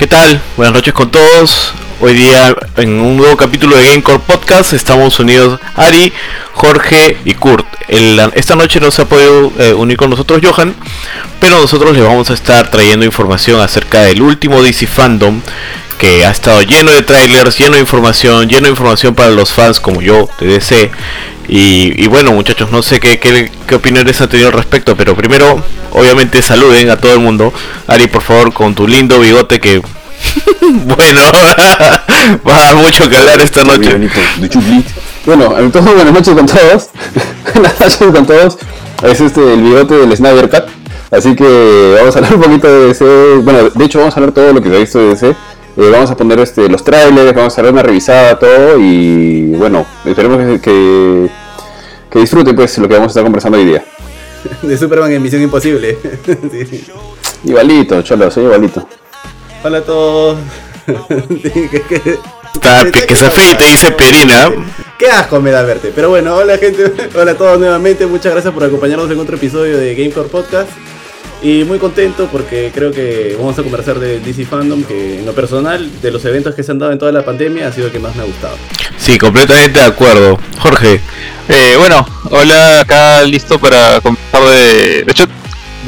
¿Qué tal? Buenas noches con todos. Hoy día en un nuevo capítulo de Gamecore Podcast estamos unidos Ari, Jorge y Kurt. esta noche no se ha podido eh, unir con nosotros Johan, pero nosotros les vamos a estar trayendo información acerca del último DC Fandom que ha estado lleno de trailers, lleno de información, lleno de información para los fans como yo de DC. Y, bueno muchachos, no sé qué, qué, qué opiniones han tenido al respecto, pero primero obviamente saluden a todo el mundo. Ari, por favor, con tu lindo bigote que bueno, va a mucho que hablar esta noche. Bueno, entonces buenas noches con todos. buenas noches con todos. Es este el bigote del Snyder Cut. Así que vamos a hablar un poquito de DC. Bueno, de hecho vamos a hablar todo lo que se ha visto de DC. Eh, vamos a poner este, los trailers, vamos a dar una revisada, todo. Y bueno, esperemos que, que, disfruten pues lo que vamos a estar conversando hoy día. De Superman en Misión Imposible. Igualito, cholo, soy igualito. Hola a todos. que, se afeite, dice Perina. Qué asco me da verte. Pero bueno, hola gente, hola a todos nuevamente. Muchas gracias por acompañarnos en otro episodio de Gamecore Podcast. Y muy contento porque creo que vamos a conversar de DC Fandom, que en lo personal, de los eventos que se han dado en toda la pandemia, ha sido el que más me ha gustado. Sí, completamente de acuerdo. Jorge. Eh, bueno, hola, acá listo para conversar de... De hecho,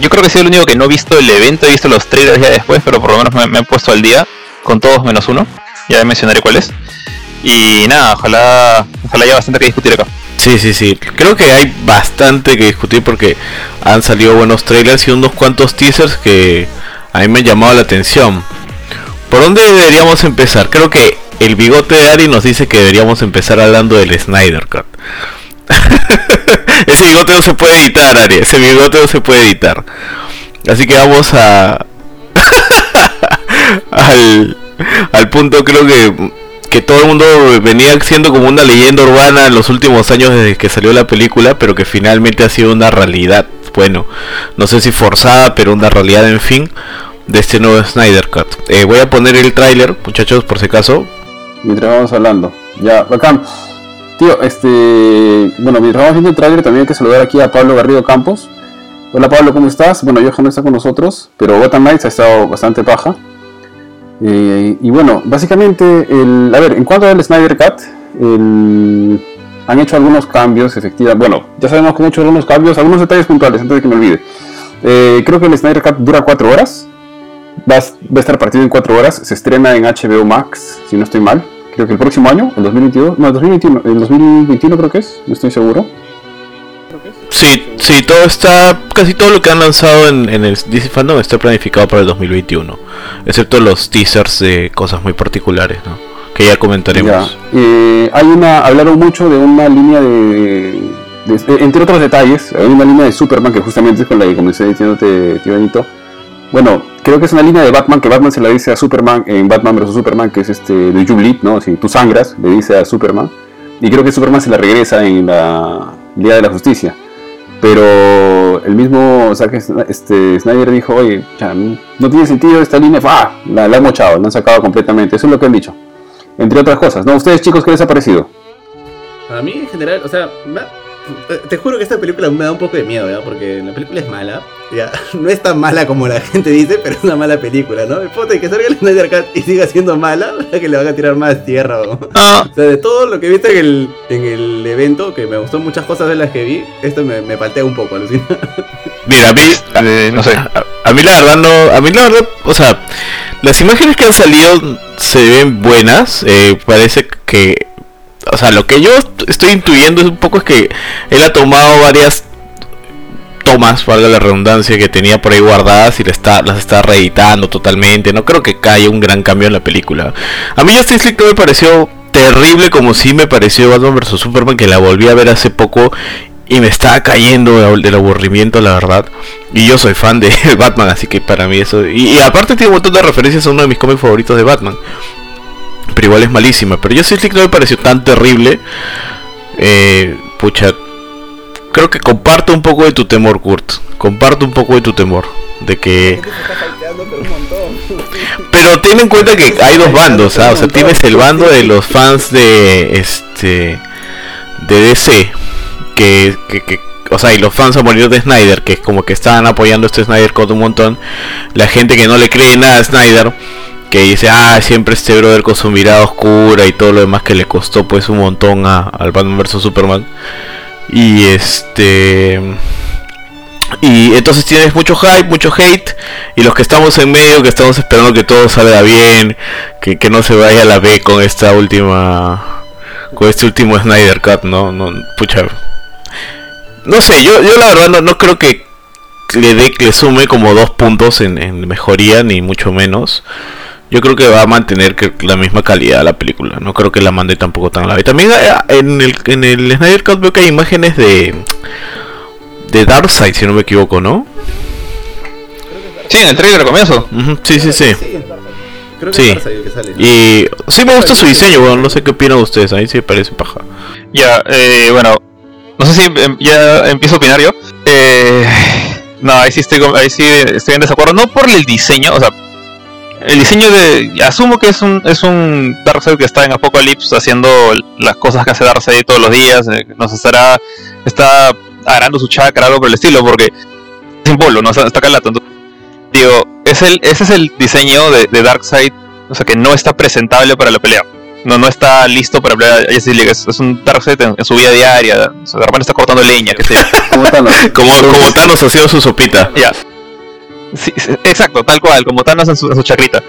yo creo que he sido el único que no he visto el evento, he visto los trailers ya después, pero por lo menos me, he puesto al día con todos menos uno. Ya mencionaré cuál es. Y nada, ojalá, ojalá haya bastante que discutir acá. Sí, sí, sí. Creo que hay bastante que discutir porque han salido buenos trailers y unos cuantos teasers que a mí me han llamado la atención. ¿Por dónde deberíamos empezar? Creo que el bigote de Ari nos dice que deberíamos empezar hablando del Snyder Cut. ese bigote no se puede editar, Ari. Ese bigote no se puede editar. Así que vamos a. al, al punto, creo que. Que todo el mundo venía siendo como una leyenda urbana en los últimos años desde que salió la película, pero que finalmente ha sido una realidad. Bueno, no sé si forzada, pero una realidad, en fin, de este nuevo Snyder Cut. Eh, voy a poner el tráiler, muchachos, por si acaso. Mientras vamos hablando. Ya, bacán. Tío, este. Bueno, mientras vamos viendo el trailer, también hay que saludar aquí a Pablo Garrido Campos. Hola Pablo, ¿cómo estás? Bueno, Johan no está con nosotros, pero Gotham Knights ha estado bastante paja. Eh, y bueno, básicamente, el, a ver, en cuanto al Snyder Cut, han hecho algunos cambios, efectivamente. Bueno, ya sabemos que han hecho algunos cambios, algunos detalles puntuales, antes de que me olvide. Eh, creo que el Snyder Cut dura 4 horas. Va, a estar partido en 4 horas. Se estrena en HBO Max, si no estoy mal creo que el próximo año, el 2022, no, el 2021, el 2021 creo que es, no estoy seguro. Sí, sí, todo está, casi todo lo que han lanzado en, el DC Fandom está planificado para el 2021, excepto los teasers de cosas muy particulares, ¿no? Que ya comentaremos. Hay una, hablaron mucho de una línea de, entre otros detalles, hay una línea de Superman que justamente es con la que comencé diciéndote, tío Benito. Bueno, creo que es una línea de Batman que Batman se la dice a Superman en Batman vs Superman, que es este de You ¿no? Si tú sangras, le dice a Superman. Y creo que Superman se la regresa en la Día de la Justicia. Pero el mismo que este, Snyder dijo, oye, no tiene sentido esta línea, ¡ah! La, la han mochado, la han sacado completamente. Eso es lo que han dicho. Entre otras cosas, ¿no? ¿Ustedes chicos qué les ha parecido? A mí en general, o sea, te juro que esta película me da un poco de miedo, ¿ya? Porque la película es mala. Ya, no es tan mala como la gente dice, pero es una mala película, ¿no? El foto de que salga el Snyder Cut y siga siendo mala, que le van a tirar más tierra. Ah. O sea, de todo lo que viste en el, en el evento, que me gustó muchas cosas de las que vi, esto me, me paltea un poco, alucina. Mira, a mí, eh, no sé, a, mí la verdad no, a mí la verdad, o sea, las imágenes que han salido se ven buenas, eh, parece que o sea, lo que yo estoy intuyendo es un poco es que él ha tomado varias tomas, valga la redundancia, que tenía por ahí guardadas y está, las está reeditando totalmente. No creo que haya un gran cambio en la película. A mí Justice League no me pareció terrible como sí me pareció Batman vs Superman, que la volví a ver hace poco y me estaba cayendo del aburrimiento, la verdad. Y yo soy fan de Batman, así que para mí eso. Y, y aparte tiene un montón de referencias a uno de mis cómics favoritos de Batman pero igual es malísima. Pero yo sí que no me pareció tan terrible. Eh, pucha, creo que comparto un poco de tu temor, Kurt. Comparto un poco de tu temor. De que... Pero ten en cuenta que hay dos bandos, ¿ah? o sea, tienes el bando de los fans de este de DC, que, que, o sea, y los fans a morir de Snyder, que es como que estaban apoyando este Snyder con un montón, la gente que no le cree nada a Snyder, que dice, ah, siempre este brother con su mirada oscura y todo lo demás que le costó pues un montón a, al Batman vs Superman. Y este... Y entonces tienes mucho hype, mucho hate. Y los que estamos en medio, que estamos esperando que todo salga bien, que, que no se vaya a la B con esta última. Con este último Snyder Cut, ¿no? no pucha. No sé, yo, yo la verdad no, no creo que le dé, le sume como dos puntos en mejoría, ni mucho menos yo creo que va a mantener que la misma calidad de la película. No creo que la mande tampoco tan la Y también eh, en el, en el Snyder Cut veo que hay imágenes de de Darkseid, si no me equivoco, ¿no? Sí, en el trailer comienzo. Ujú, Sí, sí, sí. Creo que Sí. es Darkseid el que sale, ¿no? Y sí me gusta su diseño, bueno, no sé qué opinan ustedes, a mí sí me parece paja. Ya, eh, bueno, no sé si em, ya empiezo a opinar yo. Eh, no, ahí sí estoy, con- ahí sí estoy en desacuerdo. No por el diseño, o sea, el diseño de. Asumo que es un, es un Darkseid que está en Apocalypse haciendo las cosas que hace Darkseid todos los días. eh, nos estará. Está arando su chakra, algo por el estilo, porque es sin polo, no está, está calato. Entonces, digo, es el, ese es el diseño de, de Darkseid, o sea, que no está presentable para la pelea. No, no está listo para pelear a Justice League. Es, es un Darkseid en, en su vida diaria. O sea, de repente está cortando leña, que sé yo. ¿Cómo están los- Como, como Thanos haciendo su sopita. Ya. Sí, exacto, tal cual, como Thanos en su, chacrita.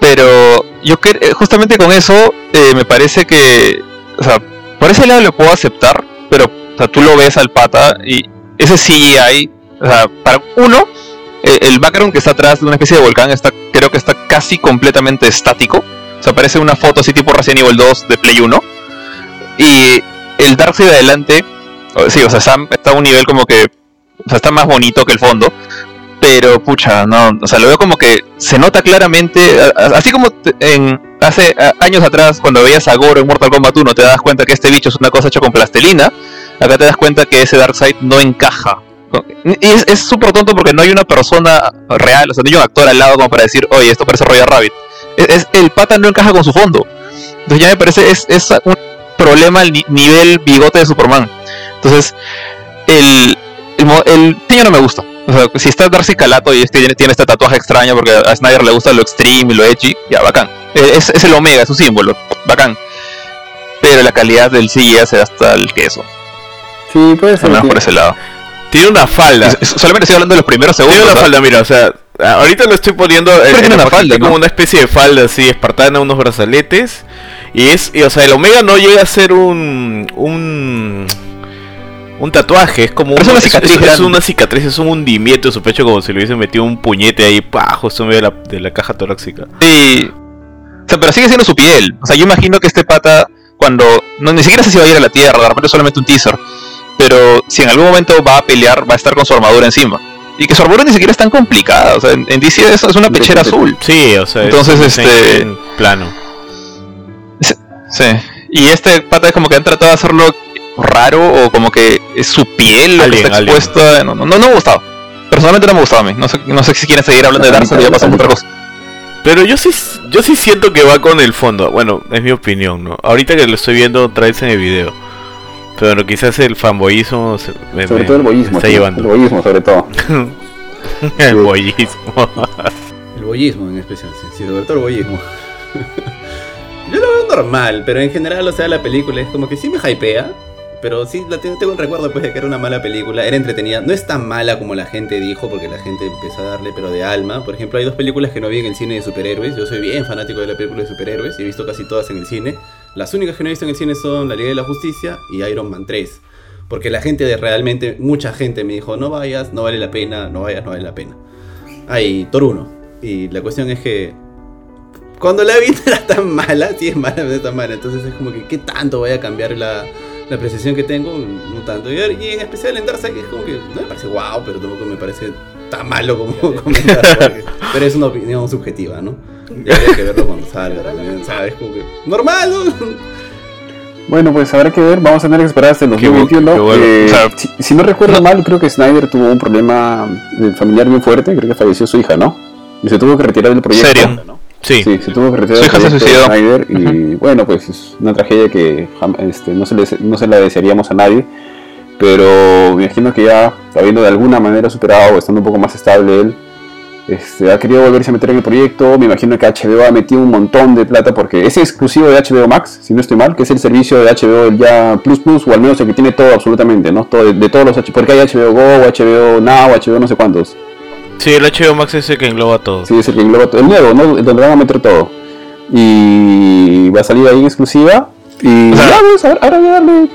Pero yo que eh, justamente con eso eh, me parece que, o sea, por ese lado lo puedo aceptar, pero o sea, tú lo ves al pata y ese CGI, o sea, para uno, eh, el background que está atrás de una especie de volcán está, creo que está casi completamente estático. O sea, parece una foto así tipo Resident Evil 2 de Play 1. Y el Darkseid de adelante, sí, o sea, está, está a un nivel como que, o sea, está más bonito que el fondo pero pucha, no, o sea, lo veo como que se nota claramente, así como en hace años atrás cuando veías a Goro en Mortal Kombat 1 te das cuenta que este bicho es una cosa hecha con plastelina, acá te das cuenta que ese Darkseid no encaja. Y es súper tonto porque no hay una persona real, o sea, no hay un actor al lado como para decir, oye, esto parece Roger Rabbit. Es, el pata no encaja con su fondo. Entonces ya me parece, es, un problema al ni- nivel bigote de Superman. Entonces, el, el, el no me gusta. O sea, si está Darcy Calato y este tiene, tiene este tatuaje extraño porque a Snyder le gusta lo extreme y lo edgy, ya, bacán. Eh, Es, es el omega, es su símbolo, bacán. Pero la calidad del CGI se da hasta el queso, Sí, puede al ser. menos sí. por ese lado. Tiene una falda. Es- solamente estoy hablando de los primeros segundos. Tiene una falda, mira, o sea, ahorita lo estoy poniendo en, tiene en la una falda, como ¿no? una especie de falda así, espartana, unos brazaletes. Y es, y, o sea, el Omega no llega a ser un. un. Un tatuaje, es como es una cicatriz es, una cicatriz, es un hundimiento en su pecho como si le hubiesen metido un puñete ahí, justo en medio de la, de la caja torácica. Sí. O sea, pero sigue siendo su piel. O sea, yo imagino que este pata, cuando. No, ni siquiera sé si va a ir a la Tierra, de repente es solamente un teaser. Pero si en algún momento va a pelear, va a estar con su armadura encima. Y que su armadura ni siquiera es tan complicada. O sea, en, en DC es, es una pechera de- azul. Sí, o sea, es Entonces, un este- plano. Sí. Y este pata es como que han tratado de hacerlo raro o como que es su piel lo Alien, que está expuesta. No, no, no me ha gustado. Personalmente no me ha gustado a mí. No sé, no sé si quieren seguir hablando de Darkseid y ya pasamos a otra cosa. Pero yo sí, yo sí siento que va con el fondo. Bueno, es mi opinión, ¿no? Ahorita que lo estoy viendo otra vez en el video. Pero bueno, quizás el fanboyismo se, me, Sobre me- todo el boyismo. está sí, llevando. El boyismo, sobre todo. el boyismo. El bollismo en especial, sí, sí, sobre todo el bollismo. Yo lo veo normal, pero en general, o sea, la película es como que sí me hypea, pero sí la tengo, el recuerdo pues de que era una mala película, era entretenida, no es tan mala como la gente dijo, porque la gente empezó a darle pero de alma. Por ejemplo, hay dos películas que no vi en el cine de superhéroes, yo soy bien fanático de la película de superhéroes he visto casi todas en el cine. Las únicas que no he visto en el cine son La Liga de la Justicia y Iron Man 3. Porque la gente de realmente, mucha gente me dijo, no vayas, no vale la pena, no vayas, no vale la pena. Hay Thor 1. Y la cuestión es que cuando la vi no era tan mala, sí es mala, pero es tan mala. Entonces es como que, ¿qué tanto voy a cambiar la, la apreciación que tengo? No tanto. Y, y en especial en Darkseid es como que no me parece wow, pero tampoco me parece tan malo como comentar. porque- pero es una opinión subjetiva, ¿no? Y habría que verlo cuando salga también, ¿sabes? Como que, normal, ¿no? Bueno, pues habrá que ver. Vamos a tener que esperar hasta el Qué bu- 2021. qué bueno. Eh, O sea, si, si no recuerdo mal, creo que Snyder tuvo un problema de familiar bien fuerte. Creo que falleció su hija, ¿no? Y se tuvo que retirar del proyecto. ¿Serio? Sí. Sí, se tuvo que retirar de. Snyder. Y bueno, pues es una tragedia que este, no, se le, no se la desearíamos a nadie. Pero me imagino que ya, habiendo de alguna manera superado o estando un poco más estable él, este, ha querido volverse a meter en el proyecto. Me imagino que HBO ha metido un montón de plata porque es exclusivo de HBO Max, si no estoy mal, que es el servicio de HBO ya Plus Plus, o al menos el que tiene todo absolutamente, ¿no? Todo, de, todos los porque hay HBO Go, HBO Now, HBO no sé cuántos. Sí, el HBO Max es el que engloba todo. Sí, es el que engloba todo. El nuevo, ¿no? Donde van a meter todo. Y va a salir ahí en exclusiva. Y ya, pues, ahora voy a darle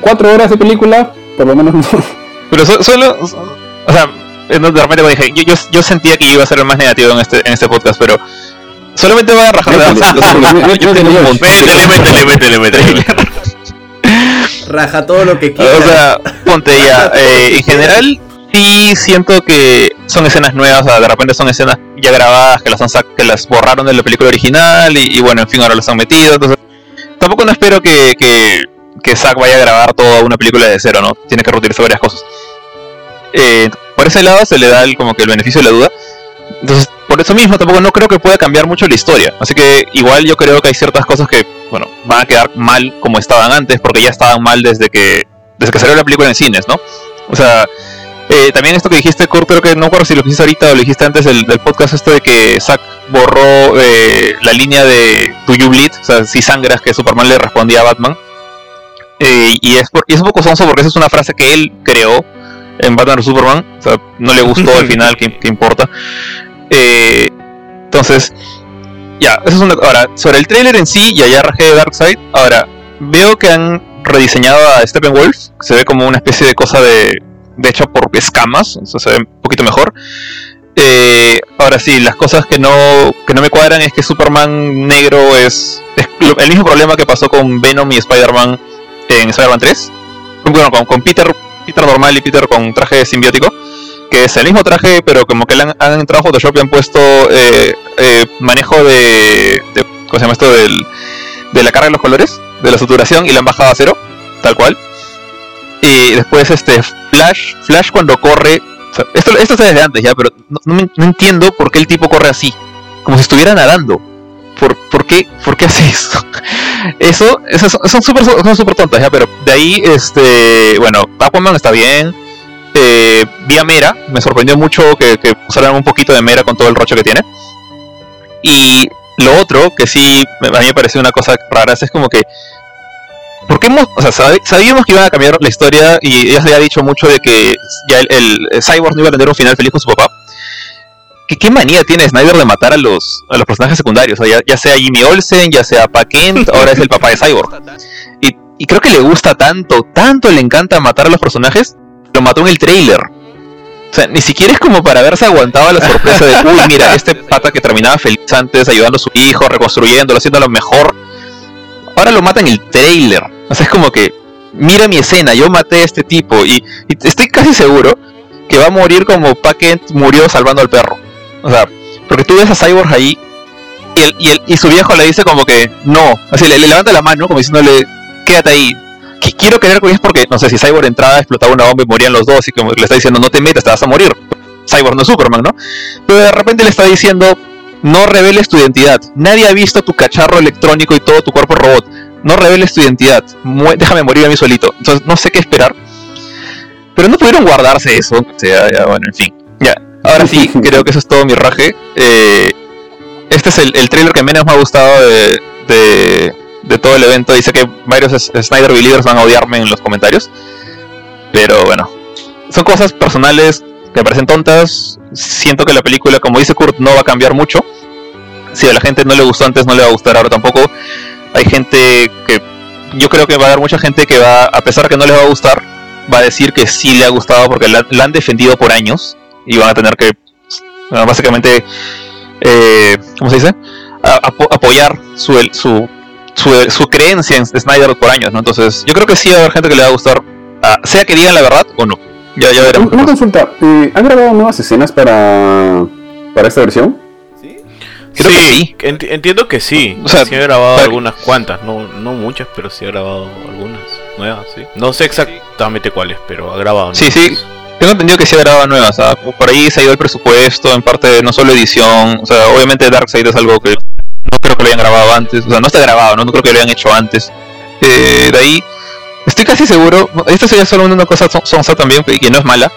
cuatro horas de película, por lo menos. Pero solo, o sea, de repente me dije, yo, yo, sentía que iba a ser el más negativo en este, en este podcast, pero solamente voy a rajar de Métele, métele, métele, Raja todo lo que quieras. O sea, ponte ya. Eh, en general, sí siento que son escenas nuevas, o sea, de repente son escenas ya grabadas, que las, han que las borraron de la película original, y, bueno, en fin, ahora las han metido. Entonces, tampoco no espero que, que, que Zack vaya a grabar toda una película de cero, ¿no? Tiene que reutilizar varias cosas. Eh, por ese lado se le da el, como que el beneficio de la duda. Entonces, por eso mismo tampoco no creo que pueda cambiar mucho la historia. Así que igual yo creo que hay ciertas cosas que, bueno, van a quedar mal como estaban antes, porque ya estaban mal desde que, desde que salió la película en cines, ¿no? O sea, eh, también esto que dijiste, Kurt, creo que no recuerdo si lo dijiste ahorita o lo dijiste antes del, podcast, esto de que Zack borró eh, la línea de Do You Bleed, o sea, si sangras que Superman le respondía a Batman. Eh, y, es y es un poco sonso porque esa es una frase que él creó en Batman Superman. O sea, no le gustó al final, ¿qué, importa? Eh, entonces, ya, eso es una. Ahora, sobre el trailer en sí, ya ya rajé de Darkseid. Ahora, veo que han rediseñado a Steppenwolf. Se ve como una especie de cosa de. De hecho, por escamas. O sea, se ve un poquito mejor. Eh, ahora sí, las cosas que no, que no me cuadran es que Superman negro es, el mismo problema que pasó con Venom y Spider-Man en Spider-Man 3. Bueno, con, Peter Peter normal y Peter con traje simbiótico, que es el mismo traje, pero como que le han, han entrado a Photoshop y han puesto eh, eh, manejo de, ¿Cómo se llama esto? Del, de la carga de los colores, de la saturación, y la han bajado a cero, tal cual. Y después, este, Flash, Flash cuando corre. esto, esto está desde antes ya, pero no, entiendo por qué el tipo corre así, como si estuviera nadando. ¿Por, por, qué, ¿Por qué hace eso? Eso, eso son súper son super tontas, ¿ya? Pero de ahí, este, bueno, Aquaman está bien. Eh, vi a Mera, me sorprendió mucho que, que usaran un poquito de Mera con todo el rocho que tiene. Y lo otro, que sí, a mí me pareció una cosa rara, es como que ¿Por qué hemos, o sea, sabíamos que iban a cambiar la historia y ella se había dicho mucho de que ya el, el, Cyborg no iba a tener un final feliz con su papá. ¿Qué, ¿Qué, manía tiene Snyder de matar a los, a los personajes secundarios? ya, sea Jimmy Olsen, ya sea Pa Kent, ahora es el papá de Cyborg. Y, y, creo que le gusta tanto, tanto le encanta matar a los personajes, lo mató en el trailer. O sea, ni siquiera es como para haberse aguantado la sorpresa de, uy, mira, este pata que terminaba feliz antes, ayudando a su hijo, reconstruyéndolo, haciéndolo mejor. Ahora lo mata en el trailer. O sea, es como que, mira mi escena, yo maté a este tipo y, estoy casi seguro que va a morir como Pa Kent murió salvando al perro. O sea, porque tú ves a Cyborg ahí y, el, y, el, y su viejo le dice como que no, así le, levanta la mano como diciéndole, quédate ahí. quiero querer con es porque, no sé, si Cyborg entraba, explotaba una bomba y morían los dos y como le está diciendo, no te metas, te vas a morir. Cyborg no es Superman, ¿no? Pero de repente le está diciendo, no reveles tu identidad. Nadie ha visto tu cacharro electrónico y todo tu cuerpo robot. No reveles tu identidad. déjame morir a mí solito. Entonces no sé qué esperar. Pero no pudieron guardarse eso. O sea, ya, bueno, en fin. Ya, Ahora sí, creo que eso es todo mi raje. Eh, este es el, el, trailer que menos me ha gustado de, de, todo el evento. Dice que varios Snyder Believers van a odiarme en los comentarios. Pero bueno, son cosas personales que me parecen tontas. Siento que la película, como dice Kurt, no va a cambiar mucho. Si a la gente no le gustó antes, no le va a gustar ahora tampoco. Hay gente que. Yo creo que va a haber mucha gente que va, a pesar que no les va a gustar, va a decir que sí le ha gustado porque la han defendido por años y van a tener que básicamente, eh, ¿cómo se dice? apoyar su, su, su, creencia en Snyder por años, ¿no? Entonces, yo creo que sí va a haber gente que le va a gustar, ah, sea que digan la verdad o no. Ya, ya veremos. Una consulta, eh, ¿han grabado nuevas escenas para, para esta versión? Creo sí, que sí. entiendo que sí. O sea, sí he grabado algunas cuantas, no, no muchas, pero sí he grabado algunas nuevas, sí. No sé exactamente cuáles, pero ha grabado. Sí, sí. Tengo entendido que se graba nuevas, por ahí se ha ido el presupuesto, en parte no solo edición, o sea, obviamente Darkseid es algo que no creo que lo hayan grabado antes, o sea, no está grabado, no, creo que lo hayan hecho antes. Eh, de ahí, estoy casi seguro, esta sería solo una cosa sonsa también, que no es mala.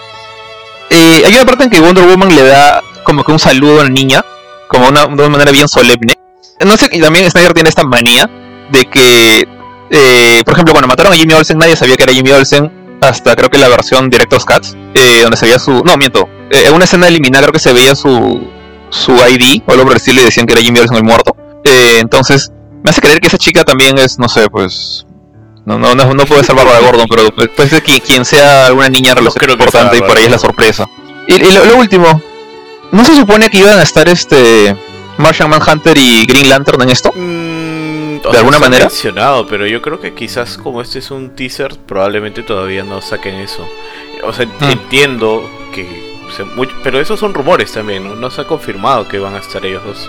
Eh, hay una parte en que Wonder Woman le da como que un saludo a la niña, como una, de una manera bien solemne. No sé, y también Snyder tiene esta manía de que, eh, por ejemplo, cuando mataron a Jimmy Olsen, nadie sabía que era Jimmy Olsen hasta creo que la versión Director's Cuts, eh, donde se veía su... No, miento, eh, en una escena eliminada creo que se veía su, su ID o algo por el estilo y decían que era Jimmy Olsen el muerto. Eh, entonces, me hace creer que esa chica también es, no sé, pues... No, no, no, no puede ser Bárbara Gordon, pero pues, puede ser quien, quien sea alguna niña que importante y por ahí es la sorpresa. Y, y lo, lo último, ¿no se supone que iban a estar este Martian Manhunter y Green Lantern en esto? Mm, ¿De alguna manera? mencionado, pero yo creo que quizás como este es un teaser, probablemente todavía no saquen eso. O sea, Ah. entiendo que... pero esos son rumores también, ¿no? No se ha confirmado que van a estar ellos dos.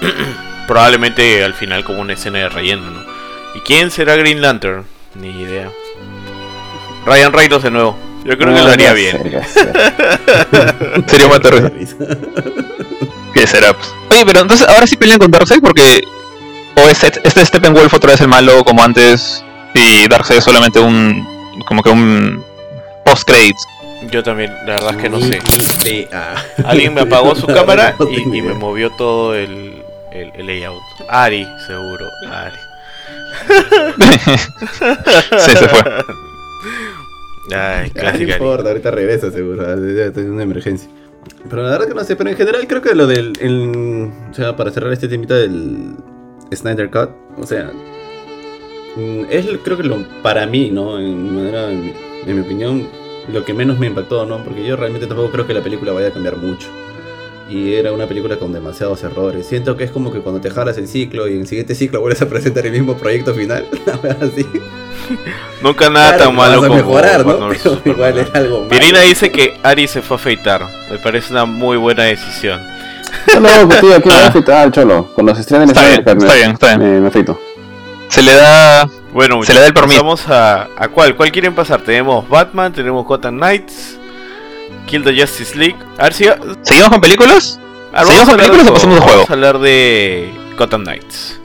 probablemente al final como una escena de relleno, ¿no? ¿Y quién será Green Lantern? Ni idea. Ryan Reynolds de nuevo. Yo creo que lo haría ya bien. sé. Sería más terrible. ¿Qué será? pues? Oye, pero entonces ahora sí pelean con Darkseid porque. O es este, Steppenwolf otra vez el malo como antes. Y Darkseid es solamente un. como que un. post credits. Yo también, la verdad es que no sé. Ah. Alguien me apagó su cámara y, me movió todo el, el- el layout. Ari, seguro. Ari. sí, se fue. Ay, no importa, ahorita regresa seguro, ah, tener una emergencia. Pero la verdad que no sé, pero en general creo que lo del, el- o sea, para cerrar este temita del Snyder Cut, o sea, mm, es creo que lo, para mí, ¿no? En, manera, en, mi- en mi opinión, lo que menos me impactó, ¿no? Porque yo realmente tampoco creo que la película vaya a cambiar mucho. Y era una película con demasiados errores. Siento que es como que cuando te jalas el ciclo y en el siguiente ciclo vuelves a presentar el mismo proyecto final, así. Nunca nada Claro, tan malo como mejorar, ¿no? Pero igual es algo malo. Pirina dice que Ari se fue a afeitar. Me parece una muy buena decisión. Está loco, tío, aquí me voy a Ah. afeitar, cholo. Con los estrenos Está bien, está bien, está bien. Me, me afeito. Se le da. Bueno, Se le da el permiso. Vamos a, a cuál. ¿Cuál quieren pasar? Tenemos Batman, tenemos Gotham Knights, Kill the Justice League. A ver si. ¿Seguimos con películas? ¿Seguimos con películas de o pasamos a juego? Vamos a hablar de Gotham Knights.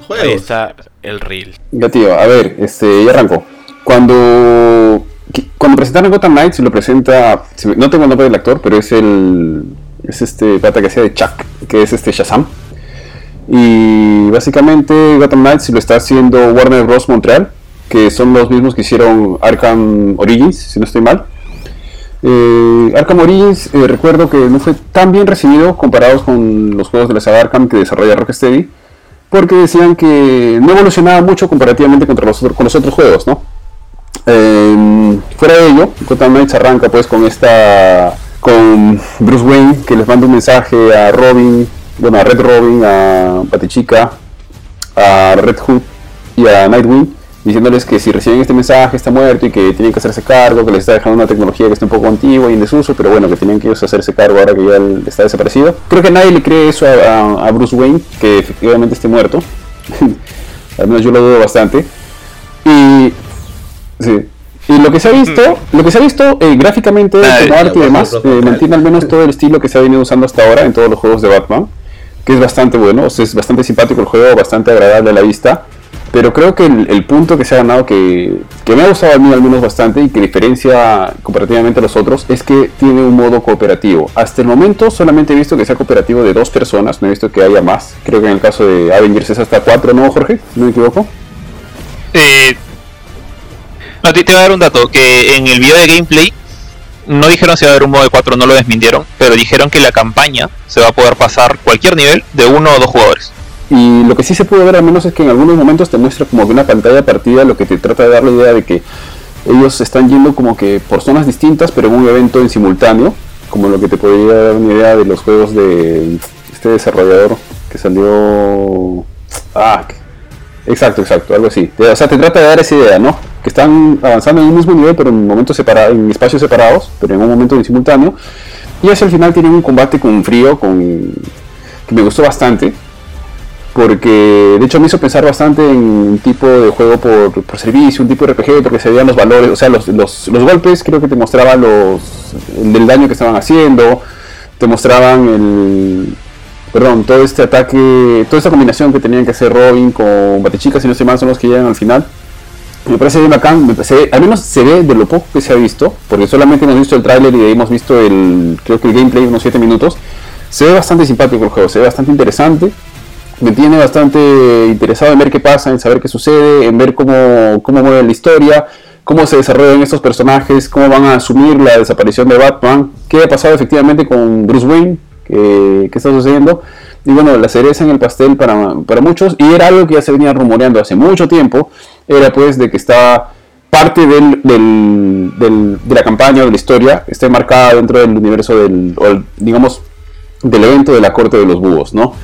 Ahí Juegos. está el reel. Ya, tío, a ver, este, ya arranco. Cuando, cuando presentaron Gotham Knights, lo presenta, no tengo el nombre del actor, pero es el, es este pata que hacía de Chuck, que es este Shazam. Y básicamente Gotham Knights lo está haciendo Warner Bros. Montreal, que son los mismos que hicieron Arkham Origins, si no estoy mal. Eh, Arkham Origins, eh, recuerdo que no fue tan bien recibido comparados con los juegos de la saga Arkham que desarrolla Rocksteady porque decían que no evolucionaba mucho comparativamente con los otros juegos, ¿no? Eh, fuera de ello, Gotham Knights arranca pues con esta con Bruce Wayne que les manda un mensaje a Robin, bueno a Red Robin, a Batichica, a Red Hood y a Nightwing diciéndoles que si reciben este mensaje está muerto y que tienen que hacerse cargo, que les está dejando una tecnología que está un poco antigua y en desuso, pero bueno, que tienen que ellos hacerse cargo ahora que ya está desaparecido. Creo que nadie le cree eso a, a- a Bruce Wayne, que efectivamente esté muerto. Al menos yo lo dudo bastante. Y sí. Y lo que se ha visto, lo que se ha visto eh, gráficamente, Ay, con arte y demás, eh, mantiene al menos todo el estilo que se ha venido usando hasta ahora en todos los juegos de Batman, que es bastante bueno, o sea, es bastante simpático el juego, bastante agradable a la vista. Pero creo que el, el punto que se ha ganado, que, que me ha gustado a mí al menos bastante y que diferencia comparativamente a los otros, es que tiene un modo cooperativo. Hasta el momento solamente he visto que sea cooperativo de dos personas, no he visto que haya más. Creo que en el caso de Avengers es hasta cuatro, ¿no, Jorge? ¿No me equivoco? Eh, no, te, te voy a dar un dato, que en el video de gameplay no dijeron si va a haber un modo de 4, no lo desmintieron, pero dijeron que la campaña se va a poder pasar cualquier nivel de uno o dos jugadores. Y lo que sí se puede ver al menos es que en algunos momentos te muestra como que una pantalla partida, lo que te trata de dar la idea de que ellos están yendo como que por zonas distintas, pero en un evento en simultáneo, como lo que te podría dar una idea de los juegos de este desarrollador que salió... Ah, exacto, exacto, algo así. O sea, te trata de dar esa idea, ¿no? Que están avanzando en un mismo nivel, pero en momentos separados, en espacios separados, pero en un momento en simultáneo. Y hacia el final tienen un combate con frío, con que me gustó bastante porque de hecho me hizo pensar bastante en un tipo de juego por, servicio, un tipo de RPG, porque se veían los valores, o sea, los, los, los golpes creo que te mostraban los el daño que estaban haciendo, te mostraban el perdón, todo este ataque, toda esta combinación que tenían que hacer Robin con Batichica, si no estoy mal, son los que llegan al final. Me parece bien bacán, me parece- al menos se ve de lo poco que se ha visto, porque solamente hemos visto el tráiler y hemos visto el, creo que el gameplay, unos 7 minutos. Se ve bastante simpático el juego, se ve bastante interesante. Me tiene bastante interesado en ver qué pasa, en saber qué sucede, en ver cómo, cómo mueve la historia, cómo se desarrollan estos personajes, cómo van a asumir la desaparición de Batman, qué ha pasado efectivamente con Bruce Wayne, qué, qué está sucediendo. Y bueno, la cereza en el pastel para, para muchos, y era algo que ya se venía rumoreando hace mucho tiempo, era pues de que estaba parte del, de la campaña de la historia, está enmarcada dentro del universo del, o digamos, del evento de la corte de los búhos, ¿no?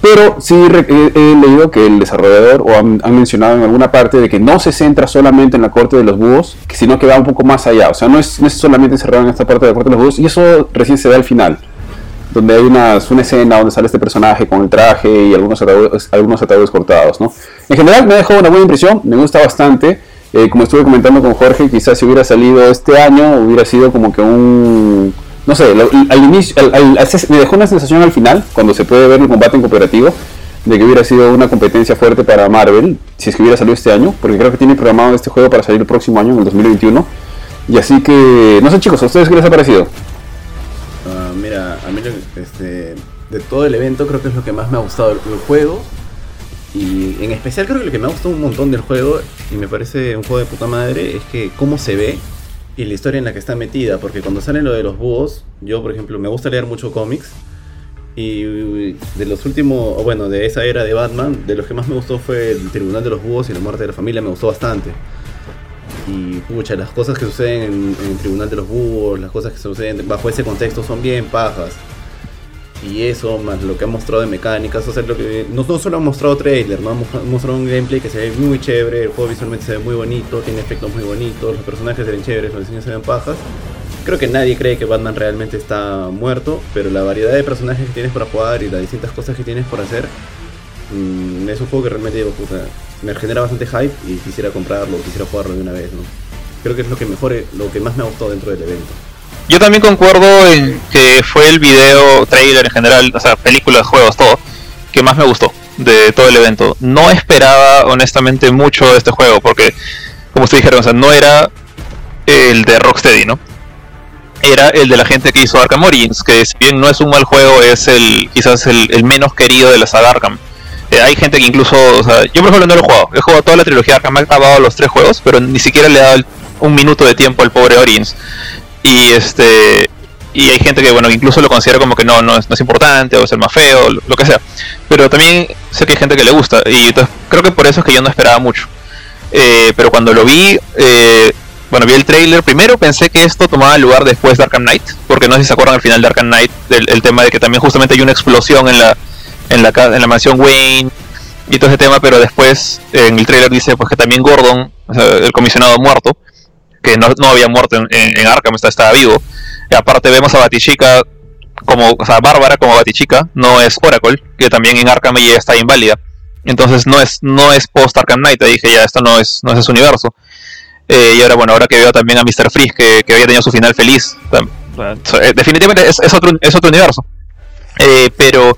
Pero sí he, leído que el desarrollador, o han, mencionado en alguna parte, de que no se centra solamente en la corte de los búhos, sino que va un poco más allá. O sea, no es, solamente encerrado en esta parte de la corte de los búhos, y eso recién se da al final, donde hay unas, una escena donde sale este personaje con el traje y algunos ataúdes, algunos ataúdes cortados, ¿no? En general me dejó una buena impresión, me gusta bastante. Eh, como estuve comentando con Jorge, quizás si hubiera salido este año, hubiera sido como que un no sé, lo- al inicio, al- me dejó una sensación al final, cuando se puede ver el combate en cooperativo, de que hubiera sido una competencia fuerte para Marvel, si es que hubiera salido este año, porque creo que tiene programado este juego para salir el próximo año, en el 2021. Y así que, no sé chicos, ¿a ustedes qué les ha parecido? Ah, mira, a mí este, de todo el evento creo que es lo que más me ha gustado el, el juego. Y en especial creo que lo que me ha gustado un montón del juego, y me parece un juego de puta madre, es que cómo se ve y la historia en la que está metida. Porque cuando sale lo de los búhos, yo por ejemplo me gusta leer mucho cómics. Y de los últimos, bueno, de esa era de Batman, de los que más me gustó fue el Tribunal de los Búhos y la muerte de la familia, me gustó bastante. Y pucha, las cosas que suceden en, en el Tribunal de los Búhos, las cosas que suceden bajo ese contexto son bien pajas. Y eso, más lo que han mostrado de mecánicas, o sea, lo que, no, solo han mostrado trailer, ¿no? han mostrado un gameplay que se ve muy chévere, el juego visualmente se ve muy bonito, tiene efectos muy bonitos, los personajes se ven chéveres, los diseños se ven pajas. Creo que nadie cree que Batman realmente está muerto, pero la variedad de personajes que tienes para jugar y las distintas cosas que tienes por hacer, mm, es un juego que realmente me genera bastante hype y quisiera comprarlo, quisiera jugarlo de una vez, ¿no? Creo que es lo que mejor, lo que más me ha gustado dentro del evento. Yo también concuerdo en que fue el video, trailer en general, o sea, películas, juegos, todo, que más me gustó de todo el evento. No esperaba honestamente mucho este juego, porque, como ustedes dijeron, o sea, no era el de Rocksteady, ¿no? Era el de la gente que hizo Arkham Origins, que si bien no es un mal juego, es el quizás el, menos querido de la saga Arkham. Eh, hay gente que incluso, o sea, yo por ejemplo no lo he jugado, he jugado toda la trilogía Arkham, he acabado los tres juegos, pero ni siquiera le he dado un minuto de tiempo al pobre Origins. Y este y hay gente que bueno incluso lo considera como que no no es, no es importante o es el más feo lo, que sea. Pero también sé que hay gente que le gusta y entonces creo que por eso es que yo no esperaba mucho. Eh, pero cuando lo vi eh, bueno vi el trailer primero pensé que esto tomaba lugar después de Arkham Knight porque no sé si se acuerdan al final de Arkham Knight del el tema de que también justamente hay una explosión en la en la en la mansión Wayne y todo ese tema pero después en el trailer dice pues que también Gordon el comisionado muerto que no, no había muerto en, en, Arkham, está- estaba vivo. Aparte vemos a Batichica como, o sea, Bárbara como Batichica, no es Oracle, que también en Arkham ella está inválida. Entonces no es, no es post Arkham Knight, dije ya esto no es, no es ese universo. Eh, y ahora bueno, ahora que veo también a Mr. Freeze que, que había tenido su final feliz, eh, definitivamente es, otro, es otro universo. Eh, pero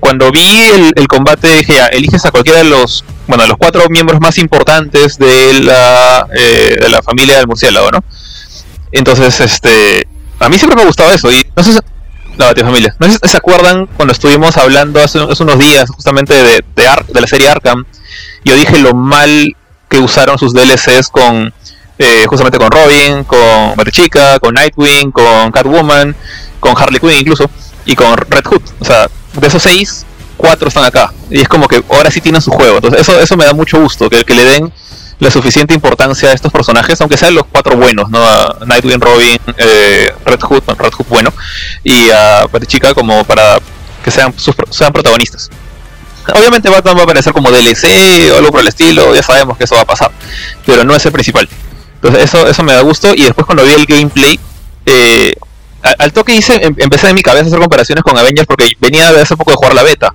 cuando vi el, el combate dije eliges a cualquiera de los, bueno, los cuatro miembros más importantes de la, eh, de la familia del murciélago, ¿no? Entonces, este, a mí siempre me ha gustado eso y no sé si, la familia, no sé si se acuerdan cuando estuvimos hablando hace, hace unos días justamente de, de, Ar- de la serie Arkham, yo dije lo mal que usaron sus DLCs con, eh, justamente con Robin, con Batichica, con Nightwing, con Catwoman, con Harley Quinn incluso, y con Red Hood. O sea, de esos seis, cuatro están acá. Y es como que ahora sí tienen su juego. Entonces eso, eso me da mucho gusto, que, que le den la suficiente importancia a estos personajes, aunque sean los cuatro buenos, ¿no? A Nightwing, Robin, eh, Red Hood, Red Hood bueno, y a Batichica como para que sean, sean protagonistas. Obviamente Batman va a aparecer como DLC o algo por el estilo, ya sabemos que eso va a pasar, pero no es el principal. Entonces eso, eso me da gusto y después cuando vi el gameplay, eh, al toque hice, em- empecé en mi cabeza a hacer comparaciones con Avengers porque venía de hace poco de jugar la beta.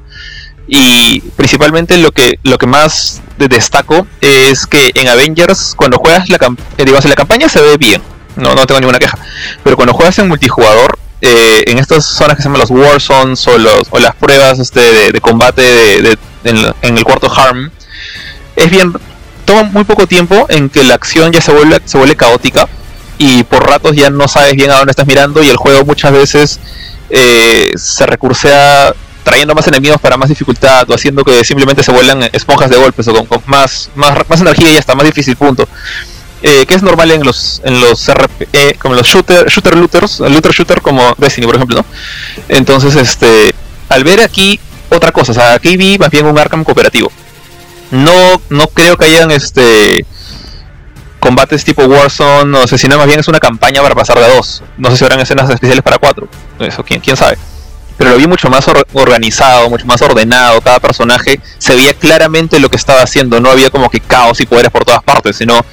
Y principalmente lo que, lo que más de- destaco es que en Avengers, cuando juegas la, cam- eh, en la campaña se ve bien, no, no tengo ninguna queja. Pero cuando juegas en multijugador, eh, en estas zonas que se llaman los War Zones o, los, o las pruebas este, de, combate de, en, en el cuarto Harm, es bien. toma muy poco tiempo en que la acción ya se vuelve, se vuelve caótica y por ratos ya no sabes bien a dónde estás mirando y el juego muchas veces eh, se recursea trayendo más enemigos para más dificultad o haciendo que simplemente se vuelan esponjas de golpes o con, más, más, más energía y hasta más difícil punto. Eh, que es normal en los en los RP, como los shooter shooter looters, looter shooter como Destiny por ejemplo, ¿no? Entonces, este, al ver aquí otra cosa, o sea, aquí vi más bien un Arkham cooperativo. No no creo que hayan este combates tipo Warzone, o sea, sino más bien es una campaña para pasar de dos. No sé si habrán escenas especiales para cuatro. Eso quién quién sabe pero lo vi mucho más organizado, mucho más ordenado. Cada personaje se veía claramente lo que estaba haciendo. No había como que caos y poderes por todas partes, sino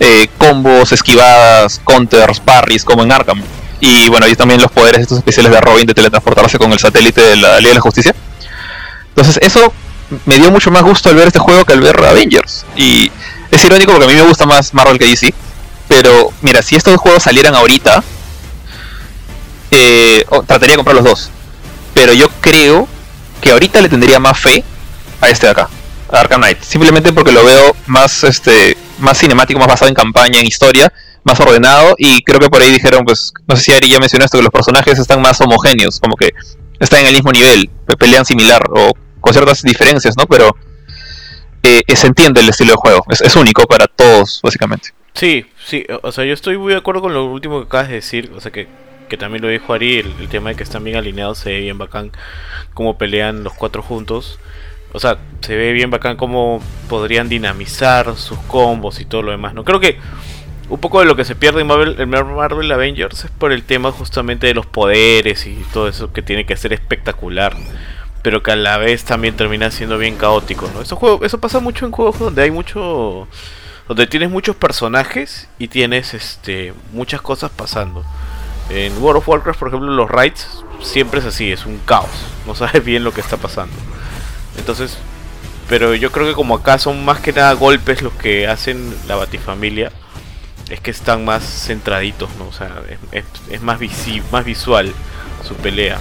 eh, combos, esquivadas, counters, parries, como en Arkham. Y bueno, y también los poderes estos especiales de Robin de teletransportarse con el satélite de la Liga de la Justicia. Entonces, eso me dio mucho más gusto al ver este juego que al ver Avengers. Y es irónico porque a mí me gusta más Marvel que DC. Pero mira, si estos juegos salieran ahorita, eh, trataría de comprar los dos pero yo creo que ahorita le tendría más fe a este de acá, a Arkham Knight. Simplemente porque lo veo más, este, más cinemático, más basado en campaña, en historia, más ordenado. Y creo que por ahí dijeron, pues, no sé si Ari ya mencionó esto, que los personajes están más homogéneos, como que están en el mismo nivel, pelean similar o con ciertas diferencias, ¿no? Pero eh, se entiende el estilo de juego, es, es único para todos, básicamente. Sí, sí, o sea, yo estoy muy de acuerdo con lo último que acabas de decir, o sea que que también lo dijo Ari, el, tema de que están bien alineados, se ve bien bacán cómo pelean los cuatro juntos. O sea, se ve bien bacán cómo podrían dinamizar sus combos y todo lo demás. No creo que un poco de lo que se pierde en Marvel, Marvel Avengers es por el tema justamente de los poderes y todo eso que tiene que ser espectacular. Pero que a la vez también termina siendo bien caótico, ¿no? Eso, juego, eso pasa mucho en juegos donde hay mucho. donde tienes muchos personajes y tienes este muchas cosas pasando. En World of Warcraft, por ejemplo, los raids siempre es así, es un caos. No sabes bien lo que está pasando. Entonces, pero yo creo que como acá son más que nada golpes los que hacen la Batifamilia, es que están más centraditos, ¿no? O sea, es, más, más visual su pelea.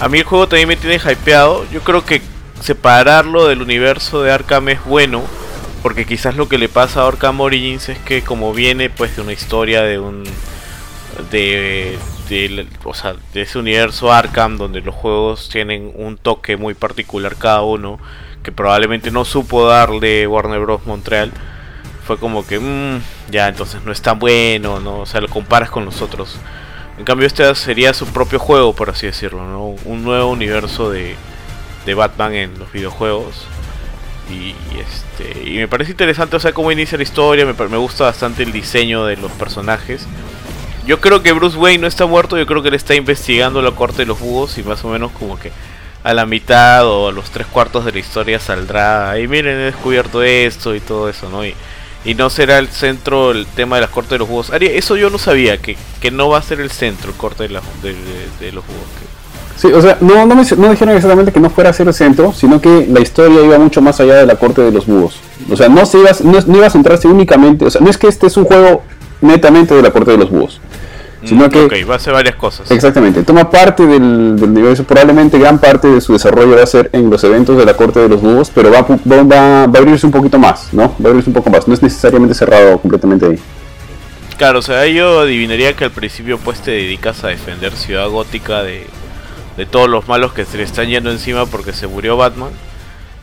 A mí el juego también me tiene hypeado. Yo creo que separarlo del universo de Arkham es bueno. Porque quizás lo que le pasa a Arkham Origins es que como viene pues de una historia de un de, o sea, de ese universo Arkham donde los juegos tienen un toque muy particular cada uno que probablemente no supo darle Warner Bros. Montreal fue como que mmm, ya entonces no es tan bueno no o sea lo comparas con los otros en cambio este sería su propio juego por así decirlo ¿no? un nuevo universo de, Batman en los videojuegos y, este y me parece interesante o sea cómo inicia la historia me, me gusta bastante el diseño de los personajes yo creo que Bruce Wayne no está muerto, yo creo que él está investigando la corte de los jugos y más o menos como que a la mitad o a los tres cuartos de la historia saldrá, y miren, he descubierto esto y todo eso, ¿no? Y, y no será el centro el tema de las cortes de los jugos. eso yo no sabía, que, que no va a ser el centro el corte de, la, de, los jugos. Sí, o sea, no, no, me, no, dijeron exactamente que no fuera a ser el centro, sino que la historia iba mucho más allá de la corte de los búhos. O sea, no, se iba, no iba a centrarse únicamente, o sea, no es que este es un juego netamente de la corte de los búhos. Sino mm, que, va a hacer varias cosas. Exactamente, toma parte del, del universo, probablemente gran parte de su desarrollo va a ser en los eventos de la corte de los búhos, pero va, va, va, a abrirse un poquito más, ¿no? Va a abrirse un poco más, no es necesariamente cerrado completamente ahí. Claro, o sea, yo adivinaría que al principio pues te dedicas a defender Ciudad Gótica de, de todos los malos que se le están yendo encima porque se murió Batman.